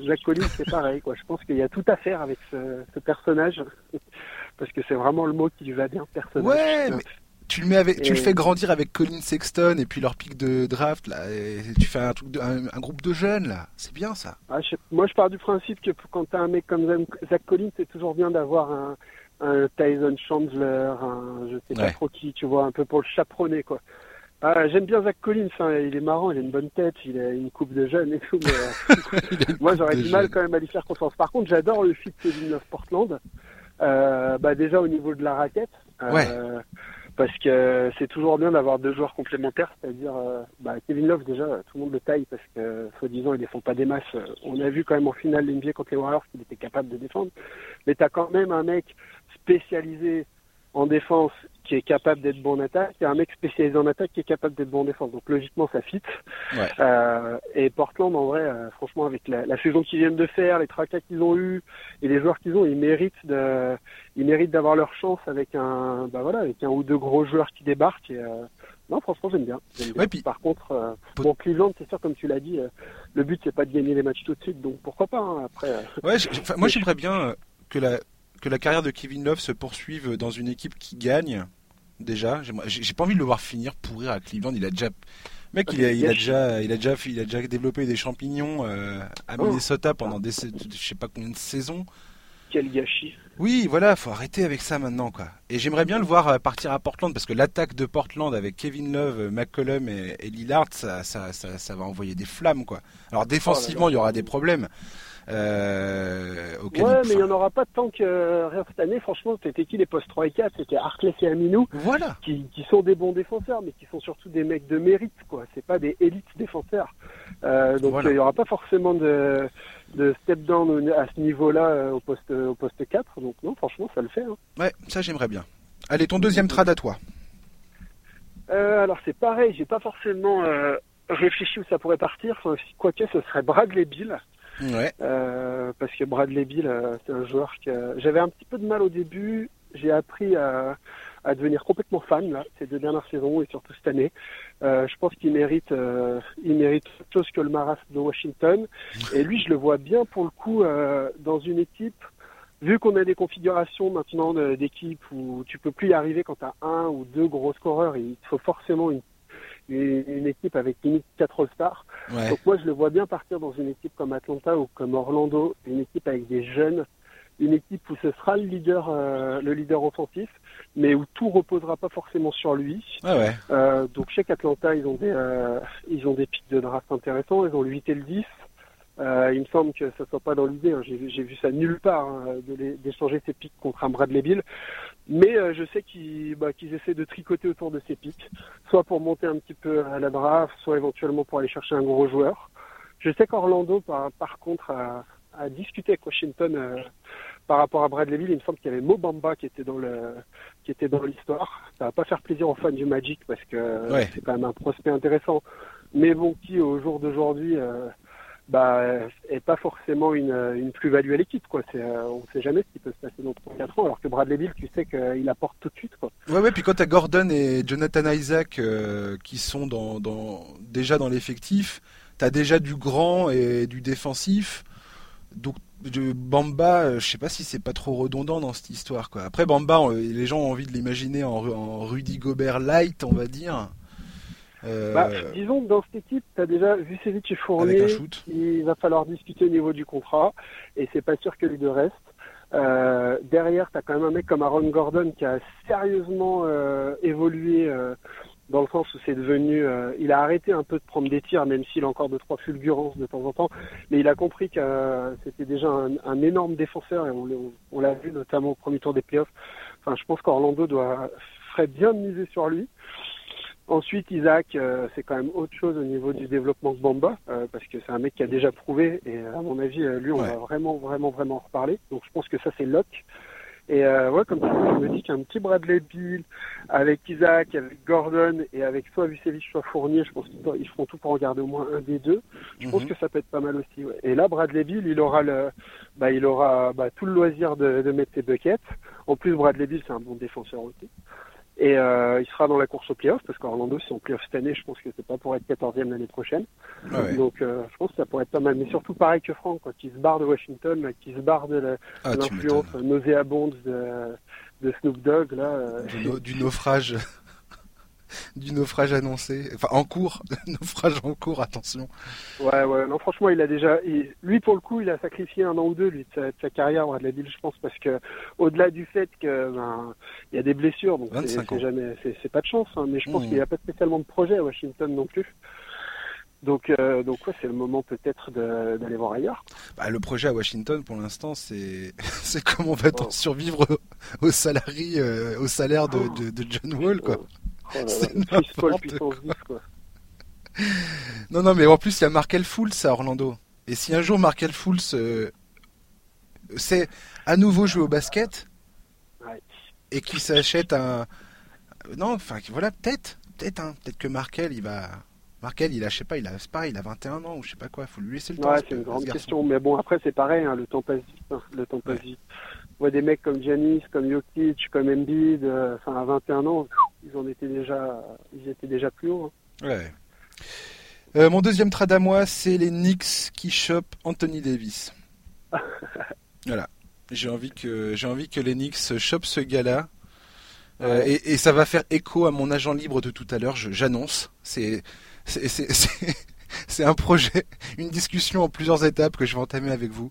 B: Jacques Collins, c'est pareil. Quoi. Je pense qu'il y a tout à faire avec ce, ce personnage (laughs) parce que c'est vraiment le mot qui lui va bien, personnage.
A: Ouais, mais tu le mets avec, tu le fais grandir avec Colin Sexton et puis leur pic de draft là, et tu fais un truc, un, groupe de jeunes là, c'est bien ça.
B: Ah, moi, je pars du principe que quand t'as un mec comme Zach Collins, c'est toujours bien d'avoir un, un, Tyson Chandler, un je sais pas trop qui, tu vois, un peu pour le chaperonner quoi. Ah, j'aime bien Zach Collins, hein, il est marrant, il a une bonne tête, il a une coupe de jeunes et tout, mais euh, (laughs) moi j'aurais du mal quand même à lui faire confiance. Par contre, j'adore le fit Kevin Love Portland. Euh, bah déjà au niveau de la raquette, euh, parce que c'est toujours bien d'avoir deux joueurs complémentaires, c'est-à-dire euh, bah, Kevin Love déjà tout le monde le taille parce que soi-disant ils défend pas des masses. On a vu quand même en finale l'NBA contre les Warriors qu'il était capable de défendre, mais t'as quand même un mec spécialisé en défense qui est capable d'être bon en attaque et un mec spécialisé en attaque qui est capable d'être bon en défense. Donc logiquement ça fit. Euh, et Portland en vrai, euh, franchement avec la, la, saison qu'ils viennent de faire, les tracas qu'ils ont eu et les joueurs qu'ils ont, ils méritent de, ils méritent d'avoir leur chance avec un, bah voilà, avec un ou deux gros joueurs qui débarquent. Et, euh, non, franchement, j'aime bien.
A: puis,
B: Par contre, euh, bon, Cleveland, c'est sûr, comme tu l'as dit, le but c'est pas de gagner les matchs tout de suite, donc pourquoi pas hein, après.
A: Ouais, moi j'aimerais bien que la que la carrière de Kevin Love se poursuive dans une équipe qui gagne. Déjà, j'ai pas envie de le voir finir pourrir à Cleveland. Il a déjà, mec, il a, il a déjà, il a déjà, il a déjà développé des champignons euh, à oh. Minnesota pendant des, je sais pas combien de saisons.
B: Quel gâchis.
A: Oui, voilà, faut arrêter avec ça maintenant, quoi. Et j'aimerais bien le voir euh, partir à Portland parce que l'attaque de Portland avec Kevin Love, euh, McCollum et, Lillard, ça, ça, ça, va envoyer des flammes, quoi. Alors défensivement, oh il y aura des problèmes.
B: Euh, ouais, mais il n'y en aura pas tant que euh, rien cette année. Franchement, c'était qui les postes 3 et 4 C'était Arclès et Aminou.
A: Voilà.
B: Qui, qui, sont des bons défenseurs, mais qui sont surtout des mecs de mérite, quoi. C'est pas des élites défenseurs. Euh, donc il n'y aura pas forcément de, de step down à ce niveau-là euh, au poste au poste 4. Donc non, franchement, ça le fait. Hein.
A: Ouais, ça j'aimerais bien. Allez, ton deuxième trad à toi.
B: Euh, alors c'est pareil, j'ai pas forcément euh, réfléchi où ça pourrait partir. Quoique ce serait Bradley Bill.
A: Ouais.
B: Euh, parce que Bradley Bill, euh, c'est un joueur que j'avais un petit peu de mal au début. J'ai appris à, à, devenir complètement fan là ces deux dernières saisons et surtout cette année. Euh, je pense qu'il mérite, euh, il mérite autre chose que le Maras de Washington. (laughs) Et lui, je le vois bien pour le coup euh, dans une équipe. Vu qu'on a des configurations maintenant d'équipe où tu peux plus y arriver quand tu as un ou deux gros scoreurs, il faut forcément une une, équipe avec limite 4 All-Stars. Donc moi, je le vois bien partir dans une équipe comme Atlanta ou comme Orlando, une équipe avec des jeunes, une équipe où ce sera le leader, euh, le leader offensif, mais où tout reposera pas forcément sur lui.
A: Ah ouais.
B: euh, donc chez Atlanta, ils ont des, euh, ils ont des pics de draft intéressants. Ils ont le 8 et le 10. Euh, il me semble que ça soit pas dans l'idée. Hein. J'ai vu ça nulle part hein, d'échanger ces pics contre un Bradley Bill. Mais euh, je sais qu'ils bah, qu'ils essaient de tricoter autour de ces pics, soit pour monter un petit peu à la draft, soit éventuellement pour aller chercher un gros joueur. Je sais qu'Orlando, par, par contre, a, a, discuté avec Washington euh, par rapport à Bradley Bill. Il me semble qu'il y avait Mobamba qui était dans le qui était dans l'histoire. Ça va pas faire plaisir aux fans du Magic parce que c'est quand même un prospect intéressant. Mais bon, qui au jour d'aujourd'hui bah, est pas forcément une, une plus-value à l'équipe. Quoi. C'est, on ne sait jamais ce qui peut se passer dans 3-4 ans, alors que Bradley Bill, tu sais qu'il apporte tout de suite. Quoi.
A: Ouais, ouais, puis quand tu as Gordon et Jonathan Isaac qui sont dans, dans, déjà dans l'effectif, tu as déjà du grand et du défensif. Donc Bamba, euh, je sais pas si c'est pas trop redondant dans cette histoire. Quoi. Après Bamba, les gens ont envie de l'imaginer en, Rudy Gobert light, on va dire.
B: Euh, bah, disons que dans cette équipe, tu as déjà Vucevic et Fournier. Il va falloir discuter au niveau du contrat, et c'est pas sûr que les deux restent. Euh, derrière, tu as quand même un mec comme Aaron Gordon qui a sérieusement évolué dans le sens où c'est devenu, euh, il a arrêté un peu de prendre des tirs, même s'il a encore deux trois fulgurances de temps en temps, mais il a compris que euh, c'était déjà un, énorme défenseur et on, l'a vu notamment au premier tour des playoffs. Enfin, je pense qu'Orlando doit ferait bien miser sur lui. Ensuite, Isaac, euh, c'est quand même autre chose au niveau du développement de Bamba, parce que c'est un mec qui a déjà prouvé, et à mon avis, lui, on va vraiment, vraiment, vraiment en reparler. Donc, je pense que ça, c'est lock. Et euh, ouais, comme ça, je me dis qu'un petit Bradley Bill avec Isaac, avec Gordon et avec soit Vucevic, soit Fournier, je pense qu'ils feront tout pour en garder au moins un des deux. Je pense mhm. que ça peut être pas mal aussi. Ouais. Et là, Bradley Bill, il aura le, bah, il aura bah, tout le loisir de, de mettre ses buckets. En plus, Bradley Bill, c'est un bon défenseur aussi. Et euh, il sera dans la course au playoff, parce qu'Orlando, si on playoff cette année, je pense que c'est pas pour être 14e l'année prochaine. Ah Donc euh, je pense que ça pourrait être pas mal. Mais surtout pareil que Franck, quand il se barre de Washington, qui se barre de ah, l'influence nauséabonde de, de Snoop Dogg, là.
A: Euh... du naufrage (laughs) du naufrage annoncé, enfin en cours, (laughs) naufrage en cours, attention.
B: Ouais, ouais, non, franchement, il a déjà, lui pour le coup, il a sacrifié un an ou deux lui de sa, carrière de la ville, je pense, parce que au-delà du fait que ben, il y a des blessures, donc c'est jamais, c'est pas de chance, hein, mais je pense mmh. qu'il n'y a pas spécialement de projet à Washington non plus. Donc, euh, donc ouais, c'est le moment peut-être d'aller voir ailleurs.
A: Bah, le projet à Washington, pour l'instant, c'est (laughs) c'est comment va-t-on oh. survivre au, salarié, euh, au salaire de, de, de John Wall, quoi. Non, non, mais en plus, il y a Markel Fultz à Orlando. Et si un jour Markel Fultz euh, sait à nouveau jouer au basket et qu'il s'achète un. Non, enfin, voilà, peut-être. Peut-être, hein, peut-être que Markel, il va. Markel, il a, je sais pas, il a, pas, il a 21 ans ou je sais pas quoi, faut lui laisser le temps.
B: Ouais, c'est une grande question, mais bon, après, c'est pareil, hein, le temps passe vite. Hein, le temps passe vite voit des mecs comme Giannis, comme Jokic, comme Embiid, euh, enfin à 21 ans, ils en étaient déjà, ils étaient déjà plus haut.
A: Hein. Ouais. Euh, mon deuxième trad à moi, c'est les Knicks qui chopent Anthony Davis. (laughs) voilà. J'ai envie que j'ai envie que les Knicks chopent ce gars-là. Euh, et, et, ça va faire écho à mon agent libre de tout à l'heure. J'annonce. C'est c'est (laughs) (laughs) un projet, une discussion en plusieurs étapes que je vais entamer avec vous.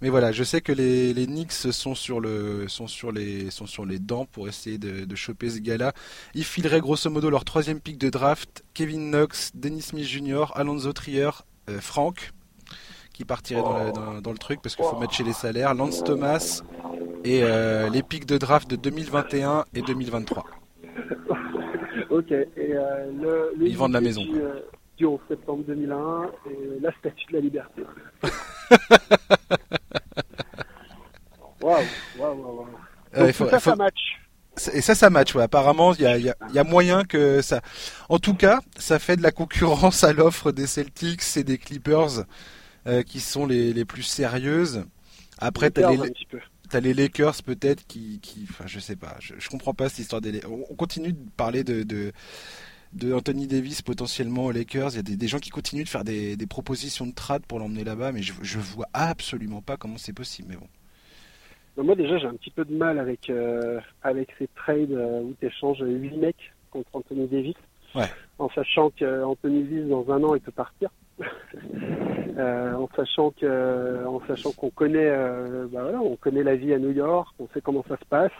A: Mais voilà, je sais que les, les Knicks sont sur le sont sur les sont sur les dents pour essayer de, de choper ce gars-là. Ils fileraient grosso modo leur troisième pick de draft, Kevin Knox, Dennis Smith Jr., Alonzo Trier, euh, Frank, qui partirait dans, dans, le truc parce qu'il faut matcher les salaires, Lance Thomas et euh, les picks de draft de 2021 et 2023. (laughs)
B: ok. Et euh, le,
A: Ils vendent la maison.
B: Du, 11 septembre 2001 et la statue de la liberté. (laughs) Waouh, waouh, waouh. ça, ça match.
A: Et ça, ça match, ouais. Apparemment, il y a, y, y a, moyen que ça. En tout cas, ça fait de la concurrence à l'offre des Celtics et des Clippers, euh, qui sont les, les plus sérieuses. Après, t'as les, as les Lakers peut-être qui, qui, enfin, je sais pas. Je, je comprends pas cette histoire des. On continue de parler de, de, de Anthony Davis potentiellement aux Lakers. Il y a des, des gens qui continuent de faire des, des propositions de trade pour l'emmener là-bas, mais je, je vois absolument pas comment c'est possible. Mais bon.
B: Moi déjà j'ai un petit peu de mal avec euh, avec ces trades euh, où tu échanges 8 mecs contre Anthony Davis.
A: Ouais.
B: En sachant qu'Anthony Davis dans un an il peut partir. Euh, en sachant que en sachant qu'on connaît euh, bah voilà, on connaît la vie à New York, on sait comment ça se passe.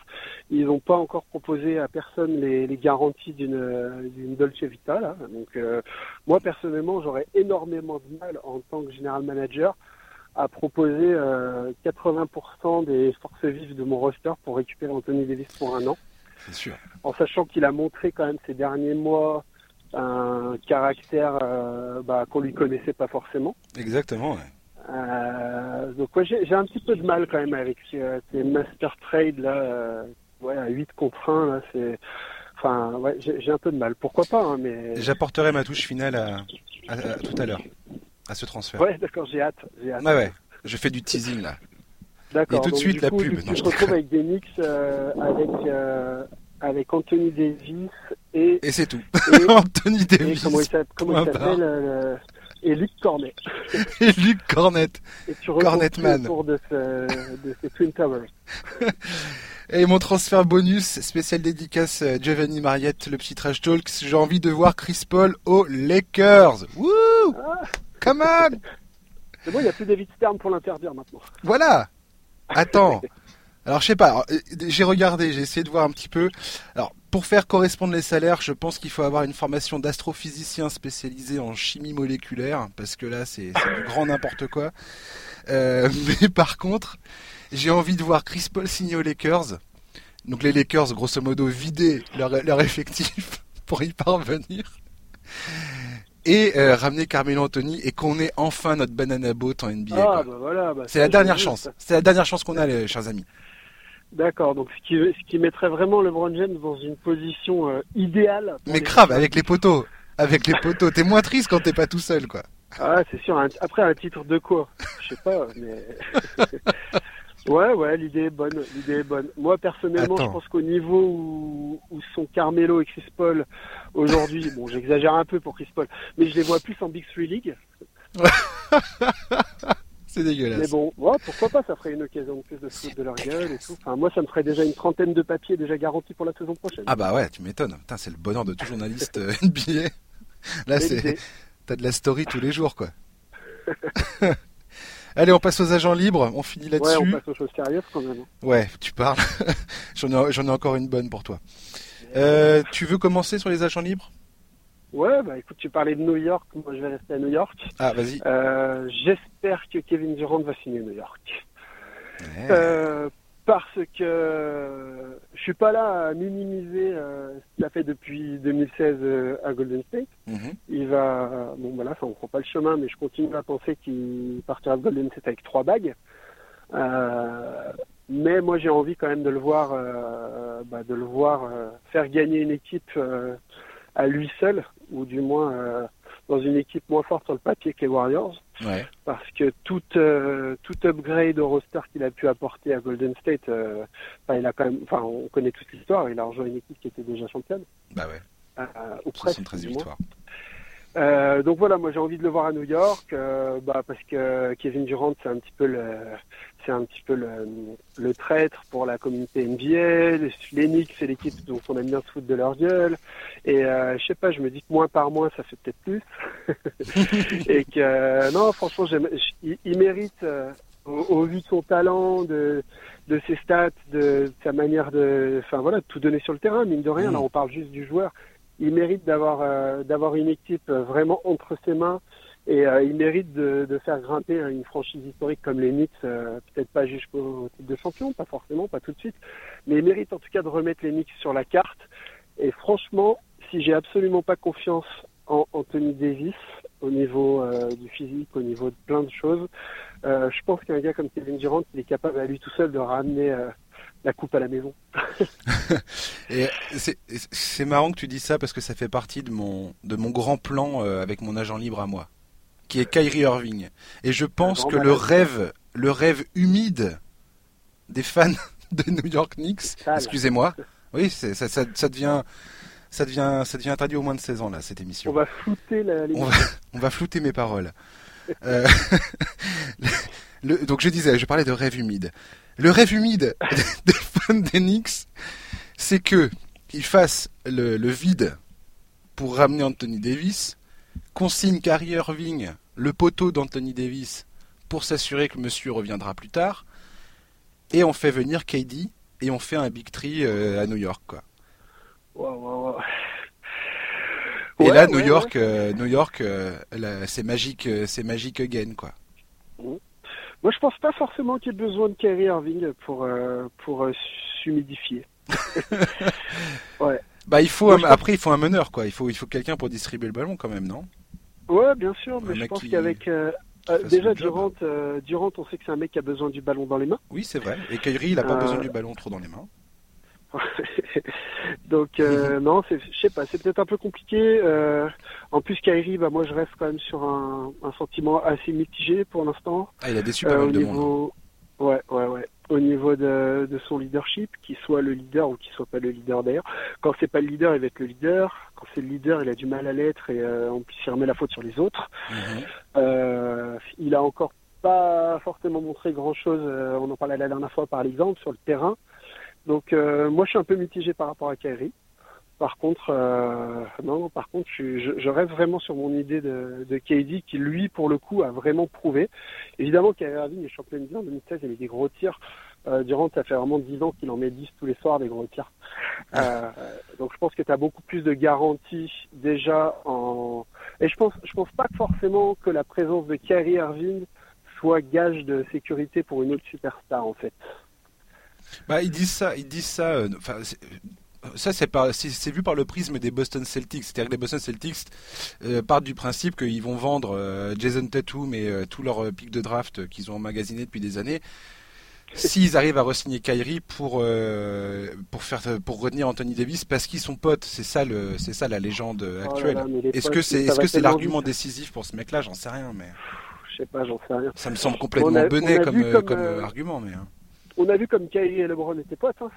B: Ils n'ont pas encore proposé à personne les, les garanties d'une Dolce Vita là. Donc euh, moi personnellement j'aurais énormément de mal en tant que général manager à proposer 80% euh, des forces vives de mon roster pour récupérer Anthony Davis pour un an.
A: C'est sûr.
B: En sachant qu'il a montré quand même ces derniers mois un caractère euh, bah, qu'on lui connaissait pas forcément.
A: Exactement. Ouais.
B: Euh, donc ouais, j'ai un petit peu de mal quand même avec ces, ces master trades là, euh, ouais, à 8 contre 1 là, c'est, enfin ouais, j'ai un peu de mal. Pourquoi pas, hein, mais.
A: J'apporterai ma touche finale à, à, à tout à l'heure. à ce transfert.
B: Ouais, d'accord, j'ai hâte, j'ai hâte.
A: Ouais, ouais. Je fais du teasing là.
B: D'accord.
A: Et tout de suite, la
B: coup,
A: pub.
B: Tu
A: Non, je
B: retrouves avec des Knicks euh, avec euh, avec Anthony Davis et
A: Et c'est tout.
B: et, (laughs)
A: Anthony
B: et
A: Davis
B: s'appelle comment il s'appelle euh, et Luc Cornet. (laughs)
A: et Luc Cornette.
B: Et tu
A: Cornetman.
B: autour de ce de ces Twin Towers. (laughs)
A: Et mon transfert bonus, spécial dédicace Giovanni Mariette, le petit trash talk. J'ai envie de voir Chris Paul aux Lakers. Wouh
B: Ah,
A: Come on
B: c'est bon, il n'y a plus David Stern pour l'interdire maintenant.
A: Voilà Attends Alors je sais pas, euh, j'ai regardé, j'ai essayé de voir un petit peu. Alors pour faire correspondre les salaires, je pense qu'il faut avoir une formation d'astrophysicien spécialisé en chimie moléculaire, parce que là c'est du grand n'importe quoi. Euh, (laughs) mais par contre, j'ai envie de voir Chris Paul signer aux Lakers. Donc les Lakers, grosso modo, vider leur, leur effectif (laughs) pour y parvenir. Et euh, ramener Carmelo Anthony et qu'on ait enfin notre banana boat en NBA.
B: Ah bah voilà. bah,
A: C'est
B: ça,
A: la dernière chance. C'est la dernière chance qu'on a, les chers amis.
B: D'accord, donc ce qui, ce qui mettrait vraiment LeBron James dans une position euh, idéale.
A: Mais grave, avec les poteaux. Avec les poteaux. T'es moins triste quand t'es pas tout seul, quoi.
B: Ah, c'est sûr. un- après, un titre de quoi? Je sais pas, mais. (laughs) ouais, ouais, l'idée est bonne. L'idée est bonne. Moi, personnellement,
A: Attends.
B: je pense qu'au niveau où, où sont Carmelo et Chris Paul aujourd'hui, bon, j'exagère un peu pour Chris Paul, mais je les vois plus en Big Three League. (laughs)
A: C'est
B: Mais
A: dégueulasse.
B: bon, ouais, pourquoi pas Ça ferait une occasion de plus de se foutre de leur gueule et tout. Enfin, moi, ça me ferait déjà une trentaine de papiers déjà garantis pour la saison prochaine.
A: Ah bah ouais, tu m'étonnes. Putain, c'est le bonheur de tout journaliste euh, (laughs) NBA. Là,
B: C'est
A: t'as de la story tous les jours, quoi. (laughs) Allez, on passe aux agents libres. On finit
B: Ouais, on
A: là-dessus.
B: passe aux choses sérieuses quand même.
A: Ouais, tu parles. (laughs) j'en ai, j'en ai encore une bonne pour toi. Euh, tu veux commencer sur les agents libres?
B: Ouais, bah écoute, tu parlais de New York, moi je vais rester à New York.
A: Ah, vas-y.
B: Euh, J'espère que Kevin Durant va signer New York.
A: Ouais.
B: Euh, parce que je suis pas là à minimiser euh, ce qu'il a fait depuis 2016 euh, à Golden State.
A: Mhm.
B: Il va, bon voilà, ça on prend pas le chemin, mais je continue à penser qu'il partira de Golden State avec trois bagues. Mais moi j'ai envie quand même de le voir, bah, de le voir faire gagner une équipe à lui seul, ou du moins euh, dans une équipe moins forte sur le papier que les Warriors
A: Ouais.
B: parce que tout euh, tout upgrade au roster qu'il a pu apporter à Golden State, euh, enfin, il a quand même, enfin on connaît toute l'histoire, il a rejoint une équipe qui était déjà championne,
A: Bah ouais.
B: ou presque.
A: 73
B: du moins.
A: victoires.
B: Donc voilà, moi j'ai envie de le voir à New York, bah, parce que Kevin Durant c'est un petit peu le, c'est un petit peu le, le traître pour la communauté NBA. Knicks c'est l'équipe dont on aime bien se foutre de leur gueule. Et euh, je sais pas, je me dis que moins par moins ça fait peut-être plus. (laughs) et que euh, non, franchement, il, il mérite euh, au, au vu de son talent, de de ses stats, de sa manière de, enfin voilà, de tout donner sur le terrain. Mine de rien,
A: Mm.
B: là on parle juste du joueur il mérite d'avoir euh, d'avoir une équipe vraiment entre ses mains et euh, il mérite de, faire grimper hein, une franchise historique comme les Knicks, euh, peut-être pas jusqu'au titre de champion, pas forcément, pas tout de suite, mais il mérite en tout cas de remettre les Knicks sur la carte. Et franchement, si j'ai absolument pas confiance en Anthony Davis au niveau euh, du physique, au niveau de plein de choses, je pense qu'un gars comme Kevin Durant, il est capable à lui tout seul de ramener la coupe à la maison. (laughs)
A: Et c'est marrant que tu dis ça parce que ça fait partie de mon de mon grand plan avec mon agent libre à moi, qui est Kyrie Irving. Et je pense que le rêve le rêve humide des fans (laughs) de New York Knicks, excusez-moi, oui, ça, ça, ça devient ça devient ça devient interdit au moins de 16 ans là cette émission.
B: On va flouter la
A: On va, on va flouter mes paroles. Euh, (laughs) le- donc je disais, je parlais de rêve humide. Le rêve humide (laughs) des fans des Knicks, c'est que ils fassent le, le vide pour ramener Anthony Davis, qu'on signe Kyrie Irving, le poteau d'Anthony Davis, pour s'assurer que monsieur reviendra plus tard, et on fait venir KD et on fait un Big Tree euh, à New York, quoi. Et
B: Ouais,
A: là,
B: ouais,
A: New
B: ouais.
A: York, euh, New York, euh, là, c'est magique, euh, c'est magique again, quoi.
B: Moi, je pense pas forcément qu'il y ait besoin de Kyrie Irving pour euh, pour euh, s'humidifier. (laughs)
A: Bah, il faut
B: Moi,
A: un- après, il faut un meneur, quoi. Il faut, il faut quelqu'un pour distribuer le ballon, quand même, non?
B: Ouais, bien sûr, mais je pense
A: qui-
B: qu'avec euh, euh, déjà. Durant, euh, Durant, on sait que c'est un mec qui a besoin du ballon dans les mains.
A: Oui, c'est vrai. Et Kyrie, il a pas besoin du ballon trop dans les mains. (laughs)
B: Donc euh, (laughs) non, je sais pas, c'est peut-être un peu compliqué. Euh, en plus, Kyrie, bah moi je reste quand même sur un, un sentiment assez mitigé pour l'instant.
A: Ah, il a déçu pas mal de
B: niveau...
A: monde.
B: Ouais, ouais, ouais. Au niveau de, de son leadership, qu'il soit le leader ou qu'il soit pas le leader d'ailleurs. Quand c'est pas le leader, il va être le leader. Quand c'est le leader, il a du mal à l'être et euh, on s'y remet la faute sur les autres.
A: Mhm.
B: Euh, il a encore pas forcément montré grand chose. on en parlait la dernière fois par exemple sur le terrain. Donc euh, moi je suis un peu mitigé par rapport à Kyrie. Par contre, euh, non, par contre, je, je, reste vraiment sur mon idée de, de KD qui, lui, pour le coup, a vraiment prouvé. Évidemment, Kyrie Irving est champion de en 2016, il avait des gros tirs. Euh, durant, ça fait vraiment 10 ans qu'il en met 10 tous les soirs, des gros tirs. Euh, donc je pense que tu as beaucoup plus de garanties déjà en... Et je pense, je pense pas forcément que la présence de Kyrie Irving soit gage de sécurité pour une autre superstar, en fait.
A: Bah, ils disent ça, ils disent ça. euh, ça c'est par- c'est c'est vu par le prisme des Boston Celtics. C'est-à-dire que les Boston Celtics euh, partent du principe qu'ils vont vendre euh, Jason Tatum et euh, tous leurs pics de draft qu'ils ont emmagasinés depuis des années. S'ils arrivent à re-signer Kyrie pour pour faire pour retenir Anthony Davis parce qu'ils sont potes, c'est ça le c'est ça la légende
B: Oh là
A: actuelle.
B: là,
A: Est-ce que c'est est-ce que c'est l'argument décisif pour ce mec-là? J'en sais rien, mais
B: Je sais pas, j'en sais rien.
A: ça me semble complètement
B: a-
A: bené comme
B: vu comme,
A: comme argument, mais hein.
B: On a vu comme Kyrie et LeBron étaient potes, hein.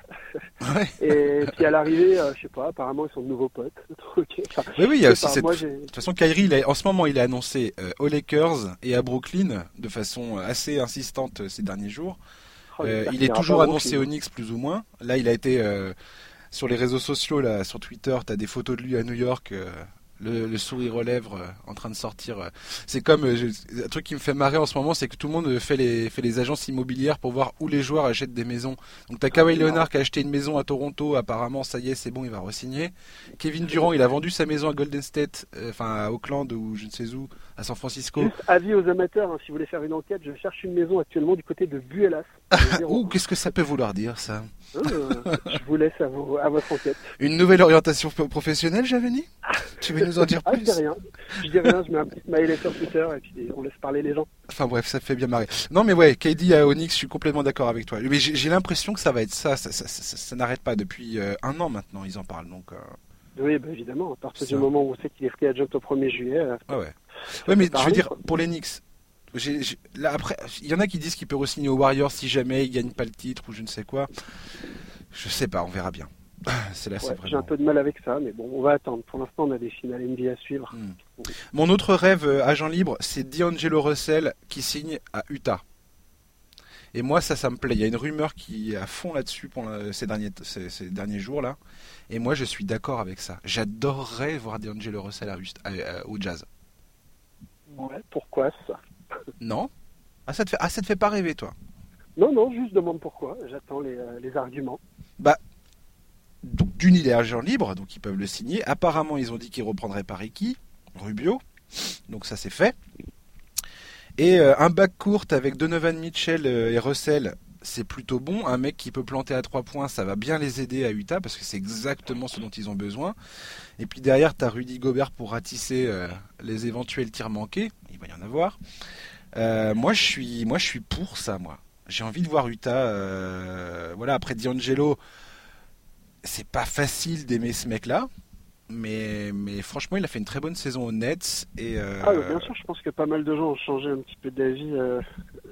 A: ouais. (laughs)
B: Et puis à l'arrivée, euh, je sais pas, apparemment ils sont de nouveaux potes. (laughs) Enfin,
A: Oui, oui, il y a aussi cette. De toute façon, Kyrie, il en ce moment, il est annoncé euh, aux Lakers et à Brooklyn de façon assez insistante euh, ces derniers jours.
B: oh,
A: Euh, il est toujours annoncé
B: Brooklyn.
A: au Knicks plus ou moins. Là, il a été euh, sur les réseaux sociaux, là, sur Twitter, t'as des photos de lui à New York, euh, le, le sourire aux lèvres, euh, en train de sortir. euh. C'est comme euh, je- un truc qui me fait marrer en ce moment, c'est que tout le monde fait les fait les agences immobilières pour voir où les joueurs achètent des maisons. Donc t'as Kawhi Leonard qui a acheté une maison à Toronto, apparemment ça y est, c'est bon, il va re-signer. Kevin Durant, il a vendu sa maison à Golden State, euh, enfin à Oakland ou je ne sais où, à San Francisco.
B: Juste avis aux amateurs, hein, si vous voulez faire une enquête, je cherche une maison actuellement du côté de Buelas. (laughs)
A: Ouh, qu'est-ce que ça peut vouloir dire ça
B: Euh, je vous laisse à, votre enquête.
A: Une nouvelle orientation pro- professionnelle, Javeni Tu veux nous en dire
B: Ah, je
A: plus?
B: dis rien. Je dis rien, je mets un petit smiley sur Twitter et puis on laisse parler les gens.
A: Enfin bref, ça fait bien marrer. Non mais ouais, KD à Onyx, je suis complètement d'accord avec toi. Mais j'ai l'impression que ça va être ça, ça, ça, ça- ça n'arrête pas depuis euh, un an maintenant, ils en parlent. Donc euh,
B: Oui, bah, évidemment, à partir du moment où on sait qu'il est free agent au 1er juillet. euh,
A: ouais ouais. Ouais mais je veux dire pour les Knicks, là après, il y en a qui disent qu'il peut re-signer aux Warriors si jamais il gagne pas le titre ou je ne sais quoi. Je sais pas, on verra bien. (laughs) C'est là, c'est
B: ouais, J'ai un
A: vraiment.
B: peu de mal avec ça, mais bon, on va attendre. Pour l'instant, on a des finales NBA à suivre.
A: Hmm. Mon autre rêve euh, agent libre, c'est D'Angelo Russell qui signe à Utah. Et moi, ça, ça me plaît. Il y a une rumeur qui est à fond là-dessus ces derniers, ces, ces derniers jours-là. Et moi, je suis d'accord avec ça. J'adorerais voir D'Angelo Russell à, Hust- à- à- au jazz.
B: Ouais, pourquoi ça
A: Non ah ça, te fait, ah, ça te fait pas rêver, toi
B: Non, non, juste demande pourquoi. J'attends les, euh, les arguments.
A: Donc, d'une, il est agent libre, donc ils peuvent le signer. Apparemment, ils ont dit qu'ils reprendraient par Ricky, Rubio. Donc, ça, c'est fait. Et euh, un back court avec Donovan Mitchell euh, et Russell, c'est plutôt bon. Un mec qui peut planter à trois points, ça va bien les aider à Utah parce que c'est exactement ce dont ils ont besoin. Et puis derrière, tu as Rudy Gobert pour ratisser euh, les éventuels tirs manqués. Il va y en avoir. Euh, moi, je suis, moi, je suis pour ça, moi. J'ai envie de voir Utah. euh, voilà, après D'Angelo, c'est pas facile d'aimer ce mec-là. Mais, mais franchement, il a fait une très bonne saison aux Nets. Et, euh,
B: Ah, bien sûr, je pense que pas mal de gens ont changé un petit peu d'avis euh,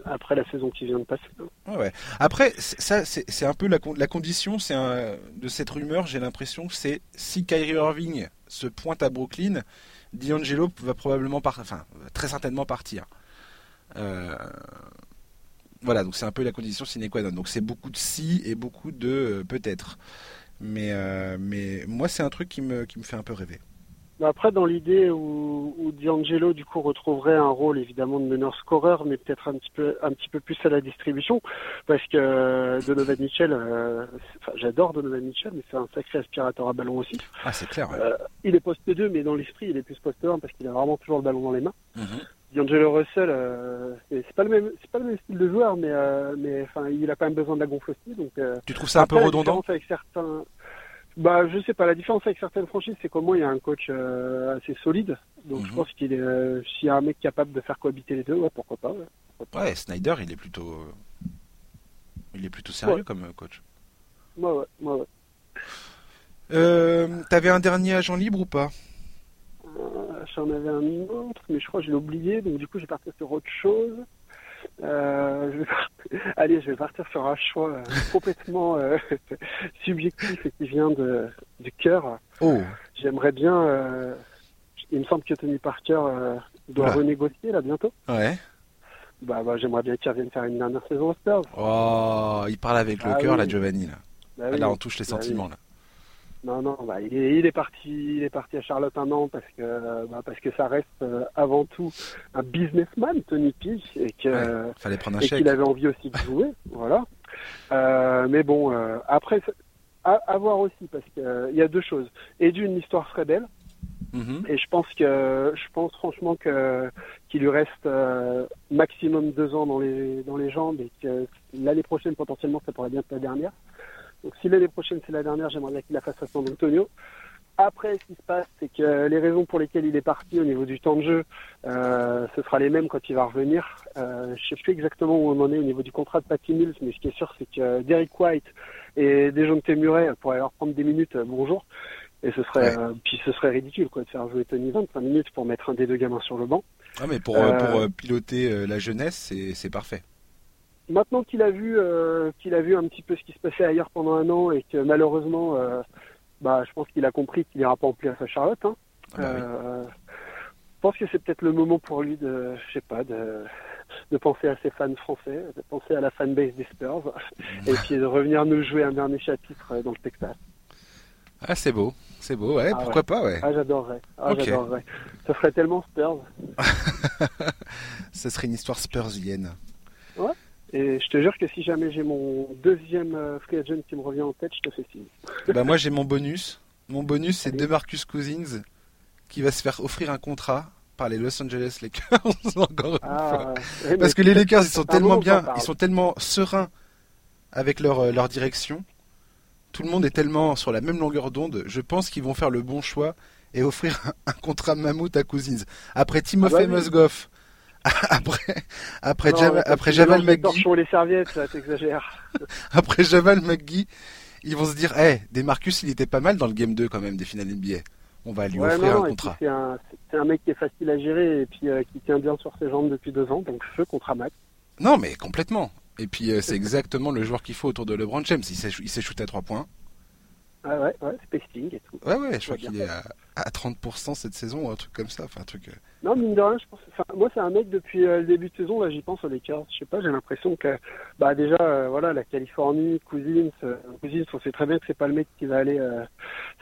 B: après la saison qui vient de passer.
A: Ouais, ouais. Après, ça, c'est un peu la, con- la condition c'est de cette rumeur. J'ai l'impression que c'est si Kyrie Irving se pointe à Brooklyn, D'Angelo va probablement par, enfin, très certainement partir. Euh, voilà, donc c'est un peu la condition sine qua non. Donc c'est beaucoup de si et beaucoup de euh, peut-être. Mais, euh, mais moi, c'est un truc qui me, qui me fait un peu rêver.
B: Après, dans l'idée où, où D'Angelo du coup retrouverait un rôle évidemment de meneur scoreur, mais peut-être un petit peu un petit peu plus à la distribution, parce que euh, Donovan Mitchell, euh, enfin, j'adore Donovan Mitchell, mais c'est un sacré aspirateur à ballon aussi.
A: Ah, c'est clair. ouais.
B: Euh, il est poste 2, mais dans l'esprit, il est plus poste 1 parce qu'il a vraiment toujours le ballon dans les mains.
A: Mhm.
B: D'Angelo Russell, euh, c'est pas le même, c'est pas le même style de joueur, mais euh, mais enfin, il a quand même besoin de la gonfle aussi, donc. euh,
A: Tu trouves ça un peu redondant
B: différence avec certains, bah, je sais pas. La différence avec certaines franchises, c'est qu'au moins il y a un coach assez solide. Donc je
A: Mhm.
B: pense qu'il est, euh, s'il y a un mec capable de faire cohabiter les deux, ouais, pourquoi pas. ouais.
A: Ouais, Snyder, il est plutôt, il est plutôt sérieux
B: Ouais.
A: comme coach.
B: Ouais, ouais, ouais, ouais.
A: T'avais un dernier agent libre ou pas?
B: J'en avais un autre, mais je crois que je l'ai oublié, donc du coup, j'ai parti sur autre chose. Euh, je vais... (laughs) Allez, je vais partir sur un choix euh, complètement euh, (laughs) subjectif et qui vient de, du cœur.
A: Oh.
B: J'aimerais bien. Il me semble que Tony Parker doit
A: Ah.
B: renégocier là bientôt.
A: Ouais.
B: Bah, bah j'aimerais bien qu'il revienne faire une dernière saison aux Spurs.
A: Oh, il parle avec le
B: Ah
A: cœur,
B: oui.
A: là, Giovanni. Là.
B: Bah
A: Ah,
B: oui.
A: là, on touche les
B: Bah oui.
A: sentiments, là.
B: Non, non, bah, il, est, il est parti, il est parti à Charlotte un an parce que, bah, parce que ça reste euh, avant tout un businessman, Tony P, et que,
A: Ouais. Fallait prendre un
B: et
A: chèque.
B: qu'il avait envie aussi de jouer, (laughs) voilà. Euh, mais bon, euh, après, à, à voir aussi parce que euh, il y a deux choses. Et d'une, l'histoire serait belle,
A: Mhm.
B: et je pense que, je pense franchement que qu'il lui reste maximum deux ans dans les dans les jambes et que l'année prochaine potentiellement ça pourrait bien être la dernière. Donc si l'année prochaine c'est la dernière, j'aimerais bien qu'il la fasse à San Antonio. Après, ce qui se passe, c'est que les raisons pour lesquelles il est parti au niveau du temps de jeu, euh, ce sera les mêmes quand il va revenir. Euh, je sais plus exactement où on en est au niveau du contrat de Patty Mills, mais ce qui est sûr, c'est que Derek White et Dejounte Murray pourraient leur prendre des minutes. euh, bonjour. Et ce serait,
A: Ouais.
B: puis ce serait ridicule quoi de faire jouer Tony 25 minutes pour mettre un des deux gamins sur le banc.
A: Ah, mais pour, pour piloter la jeunesse, c'est parfait.
B: Maintenant qu'il a vu euh, qu'il a vu un petit peu ce qui se passait ailleurs pendant un an et que malheureusement, euh, bah, je pense qu'il a compris qu'il ira pas en place à Charlotte. Hein.
A: Ah bah oui.
B: Euh, je pense que c'est peut-être le moment pour lui de, je sais pas, de, de penser à ses fans français, de penser à la fanbase des Spurs, (laughs) et puis de revenir nous jouer un dernier chapitre dans le Texas.
A: Ah, c'est beau. C'est beau, ouais.
B: Ah
A: pourquoi pas, ouais.
B: Ah, j'adorerais. Ah, j'adorerais. Ça serait tellement Spurs. (laughs)
A: Ça serait une histoire spursienne.
B: Et je te jure que si jamais j'ai mon deuxième euh, free agent qui me revient en tête, je te fais signe.
A: bah, moi, j'ai mon bonus. Mon bonus, c'est. DeMarcus Cousins qui va se faire offrir un contrat par les Los Angeles Lakers. (laughs) Encore une fois.
B: Ah, ouais,
A: Parce que les Lakers, ils sont tellement bien, ils sont tellement sereins avec leur, euh, leur direction. Tout le monde est tellement sur la même longueur d'onde. Je pense qu'ils vont faire le bon choix et offrir un, (laughs) un contrat mammouth à Cousins. Après
B: Ah bah oui.
A: Mozgov, (laughs) après, après,
B: Non,
A: Javal McGee,
B: torchons et les serviettes, là, t'exagères. (laughs)
A: après Javal McGee, ils vont se dire, eh, des Marcus, il était pas mal dans le game 2 quand même des finales NBA. On va lui
B: Ouais,
A: offrir
B: non,
A: un contrat.
B: C'est un, mec qui est facile à gérer et puis euh, qui tient bien sur ses jambes depuis deux ans, donc feu contre Max.
A: Non, mais complètement. Et puis euh, c'est exactement le joueur qu'il faut autour de LeBron James. Il sait, il sait shooter à 3 points.
B: Ah ouais, ouais, spacing et tout.
A: Ouais, ouais, je crois qu'il est à, à 30% cette saison, ou un truc comme ça. Enfin, un truc. euh,
B: Non, mine de rien, je pense. Enfin, moi, c'est un mec depuis euh, le début de saison. Là, j'y pense aux Lakers. Je sais pas, j'ai l'impression que, bah, déjà, euh, voilà, la Californie, Cousins, euh, Cousins, on sait très bien que c'est pas le mec qui va aller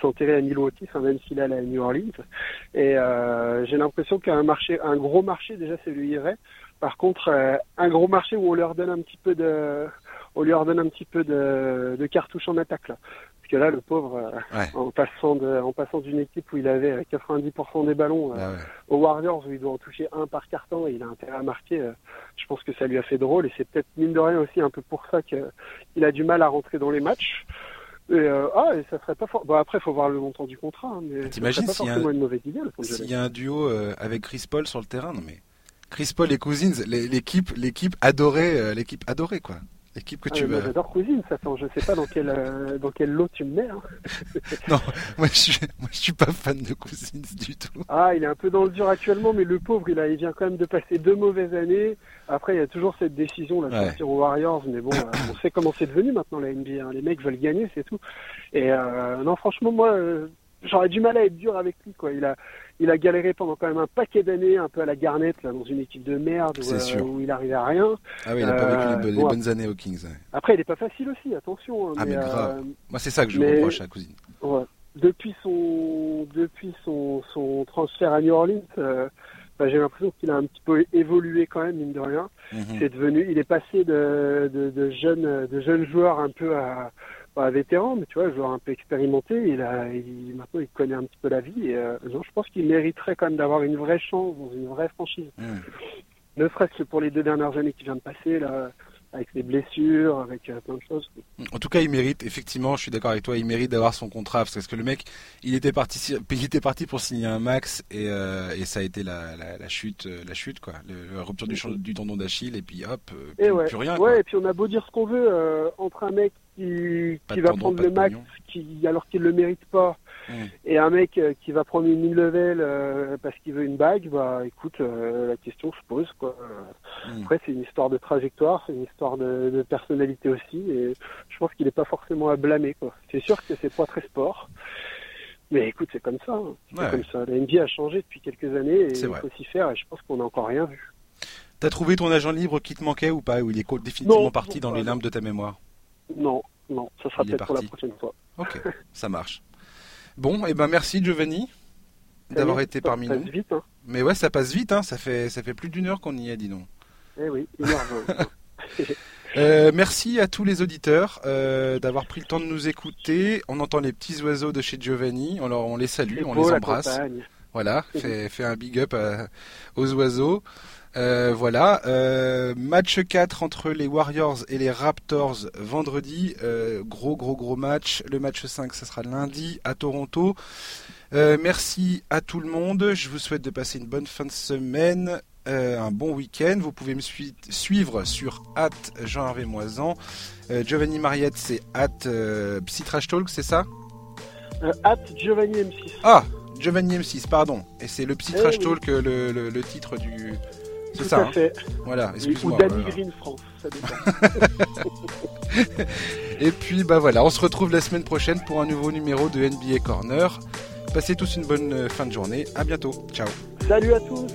B: s'enterrer à Milwaukee, enfin, même s'il est à New Orleans. Et j'ai l'impression qu'un marché, un gros marché, déjà, c'est lui irait. Par contre, un gros marché où on leur donne un petit peu de, on lui redonne un petit peu de, de cartouche en attaque là. Parce que là, le pauvre, euh,
A: Ouais.
B: en passant de, en passant d'une équipe où il avait euh, 90% des ballons. euh,
A: ouais.
B: aux Warriors où il doit en toucher un par carton et il a intérêt à marquer, euh, je pense que ça lui a fait drôle et c'est peut-être mine de rien aussi un peu pour ça qu'il a du mal à rentrer dans les matchs. Et, euh, ah, et ça serait pas fort. Bon, après, faut voir le montant du contrat, hein, mais
A: T'imagines s'il y y a un duo euh, avec Chris Paul sur le terrain, non mais Chris Paul et Cousins, l'é- l'équipe, l'équipe adorée, euh, l'équipe adorée quoi. L'équipe que
B: Ah,
A: tu veux.
B: J'adore Cousine, ça attends, je sais pas dans quel euh, dans quel lot tu me mets. hein. (laughs)
A: Moi, je suis, moi, je suis pas fan de Cousins (laughs) du tout.
B: Ah, il est un peu dans le dur actuellement, mais le pauvre, il, a, il vient quand même de passer deux mauvaises années. Après, il y a toujours cette décision là, de
A: Ouais.
B: partir aux Warriors, mais bon, euh, on sait comment c'est devenu maintenant la NBA. hein. Les mecs veulent gagner, c'est tout. Et euh, non, franchement, moi, euh, j'aurais du mal à être dur avec lui. Quoi. Il a, il a galéré pendant quand même un paquet d'années, un peu à la Garnett, là, dans une équipe de merde où, euh, où il arrivait à rien.
A: Ah oui, il a pas
B: Euh,
A: vécu les, bo- les
B: bon,
A: bonnes années aux Kings. ouais.
B: Après, il est pas facile aussi, attention. hein,
A: Ah, mais grave.
B: euh,
A: Moi, c'est ça que je
B: Mais-
A: reproche à Cousins.
B: Ouais. Depuis son depuis son, son transfert à New Orleans, euh, bah, j'ai l'impression qu'il a un petit peu évolué quand même mine de rien.
A: Mhm.
B: C'est devenu, il est passé de, de, de jeunes de jeunes joueurs un peu à, pas vétérans, mais tu vois, joueur un peu expérimenté. Il a, il, maintenant il connaît un petit peu la vie et euh, non, je pense qu'il mériterait quand même d'avoir une vraie chance dans une vraie franchise.
A: Mhm.
B: Ne serait-ce que pour les deux dernières années qui vient de passer là, avec les blessures, avec euh, plein de choses.
A: En tout cas, il mérite, effectivement, je suis d'accord avec toi, il mérite d'avoir son contrat, parce que le mec, il était parti, il était parti pour signer un max, et, euh, et ça a été la, la, la chute, euh, la chute, quoi, le, la rupture du, chan- du tendon d'Achille, et puis hop, plus,
B: Et ouais,
A: plus rien, quoi.
B: ouais, et puis on a beau dire ce qu'on veut euh, entre un mec qui, qui va prendre le max qui, alors qu'il le mérite pas. Et un mec euh, qui va prendre une level euh, parce qu'il veut une bague, bah écoute, la question se pose quoi. Mm. Après c'est une histoire de trajectoire, c'est une histoire de, de, personnalité aussi, et je pense qu'il n'est pas forcément à blâmer quoi. C'est sûr que c'est pas très sport. Mais écoute, c'est comme ça. Hein. C'est comme ça. La NBA a changé depuis quelques années et il faut s'y faire et je pense qu'on n'a encore rien vu.
A: T'as trouvé ton agent libre qui te manquait ou pas Ou il est définitivement parti dans les limbes de ta mémoire?
B: Non, non, ça sera peut-être pour la prochaine fois.
A: Ok, (laughs) ça marche. Bon, et eh ben merci Giovanni d'avoir été parmi nous.
B: Vite, hein.
A: Mais ouais, ça passe vite, hein. ça, fait, ça fait plus d'une heure qu'on y est, dis donc.
B: Eh oui, une heure (laughs) (laughs)
A: Euh, merci à tous les auditeurs euh, d'avoir pris le temps de nous écouter. On entend les petits oiseaux de chez Giovanni. On, on les salue, on les embrasse. Voilà, (laughs) fait, fait, un big up aux oiseaux. Euh, voilà, euh, match 4 entre les Warriors et les Raptors vendredi. Euh, gros gros gros match. Le match 5, ça sera lundi à Toronto. merci à tout le monde. Je vous souhaite de passer une bonne fin de semaine. Un bon week-end. Vous pouvez me suivre sur at Jean-Hervé Moisan. Giovanni Mariette, c'est at Talk, c'est ça?
B: At Giovanni M6.
A: Ah, Giovanni M6, pardon. Et c'est le Psytrash eh Talk, le, le, titre du.
B: C'est ça.
A: Hein
B: fait.
A: voilà, excuse-moi.
B: Ou Danny Green France, ça (laughs)
A: Et puis, bah voilà, on se retrouve la semaine prochaine pour un nouveau numéro de NBA Corner. Passez tous une bonne fin de journée. À bientôt. Ciao.
B: Salut à tous.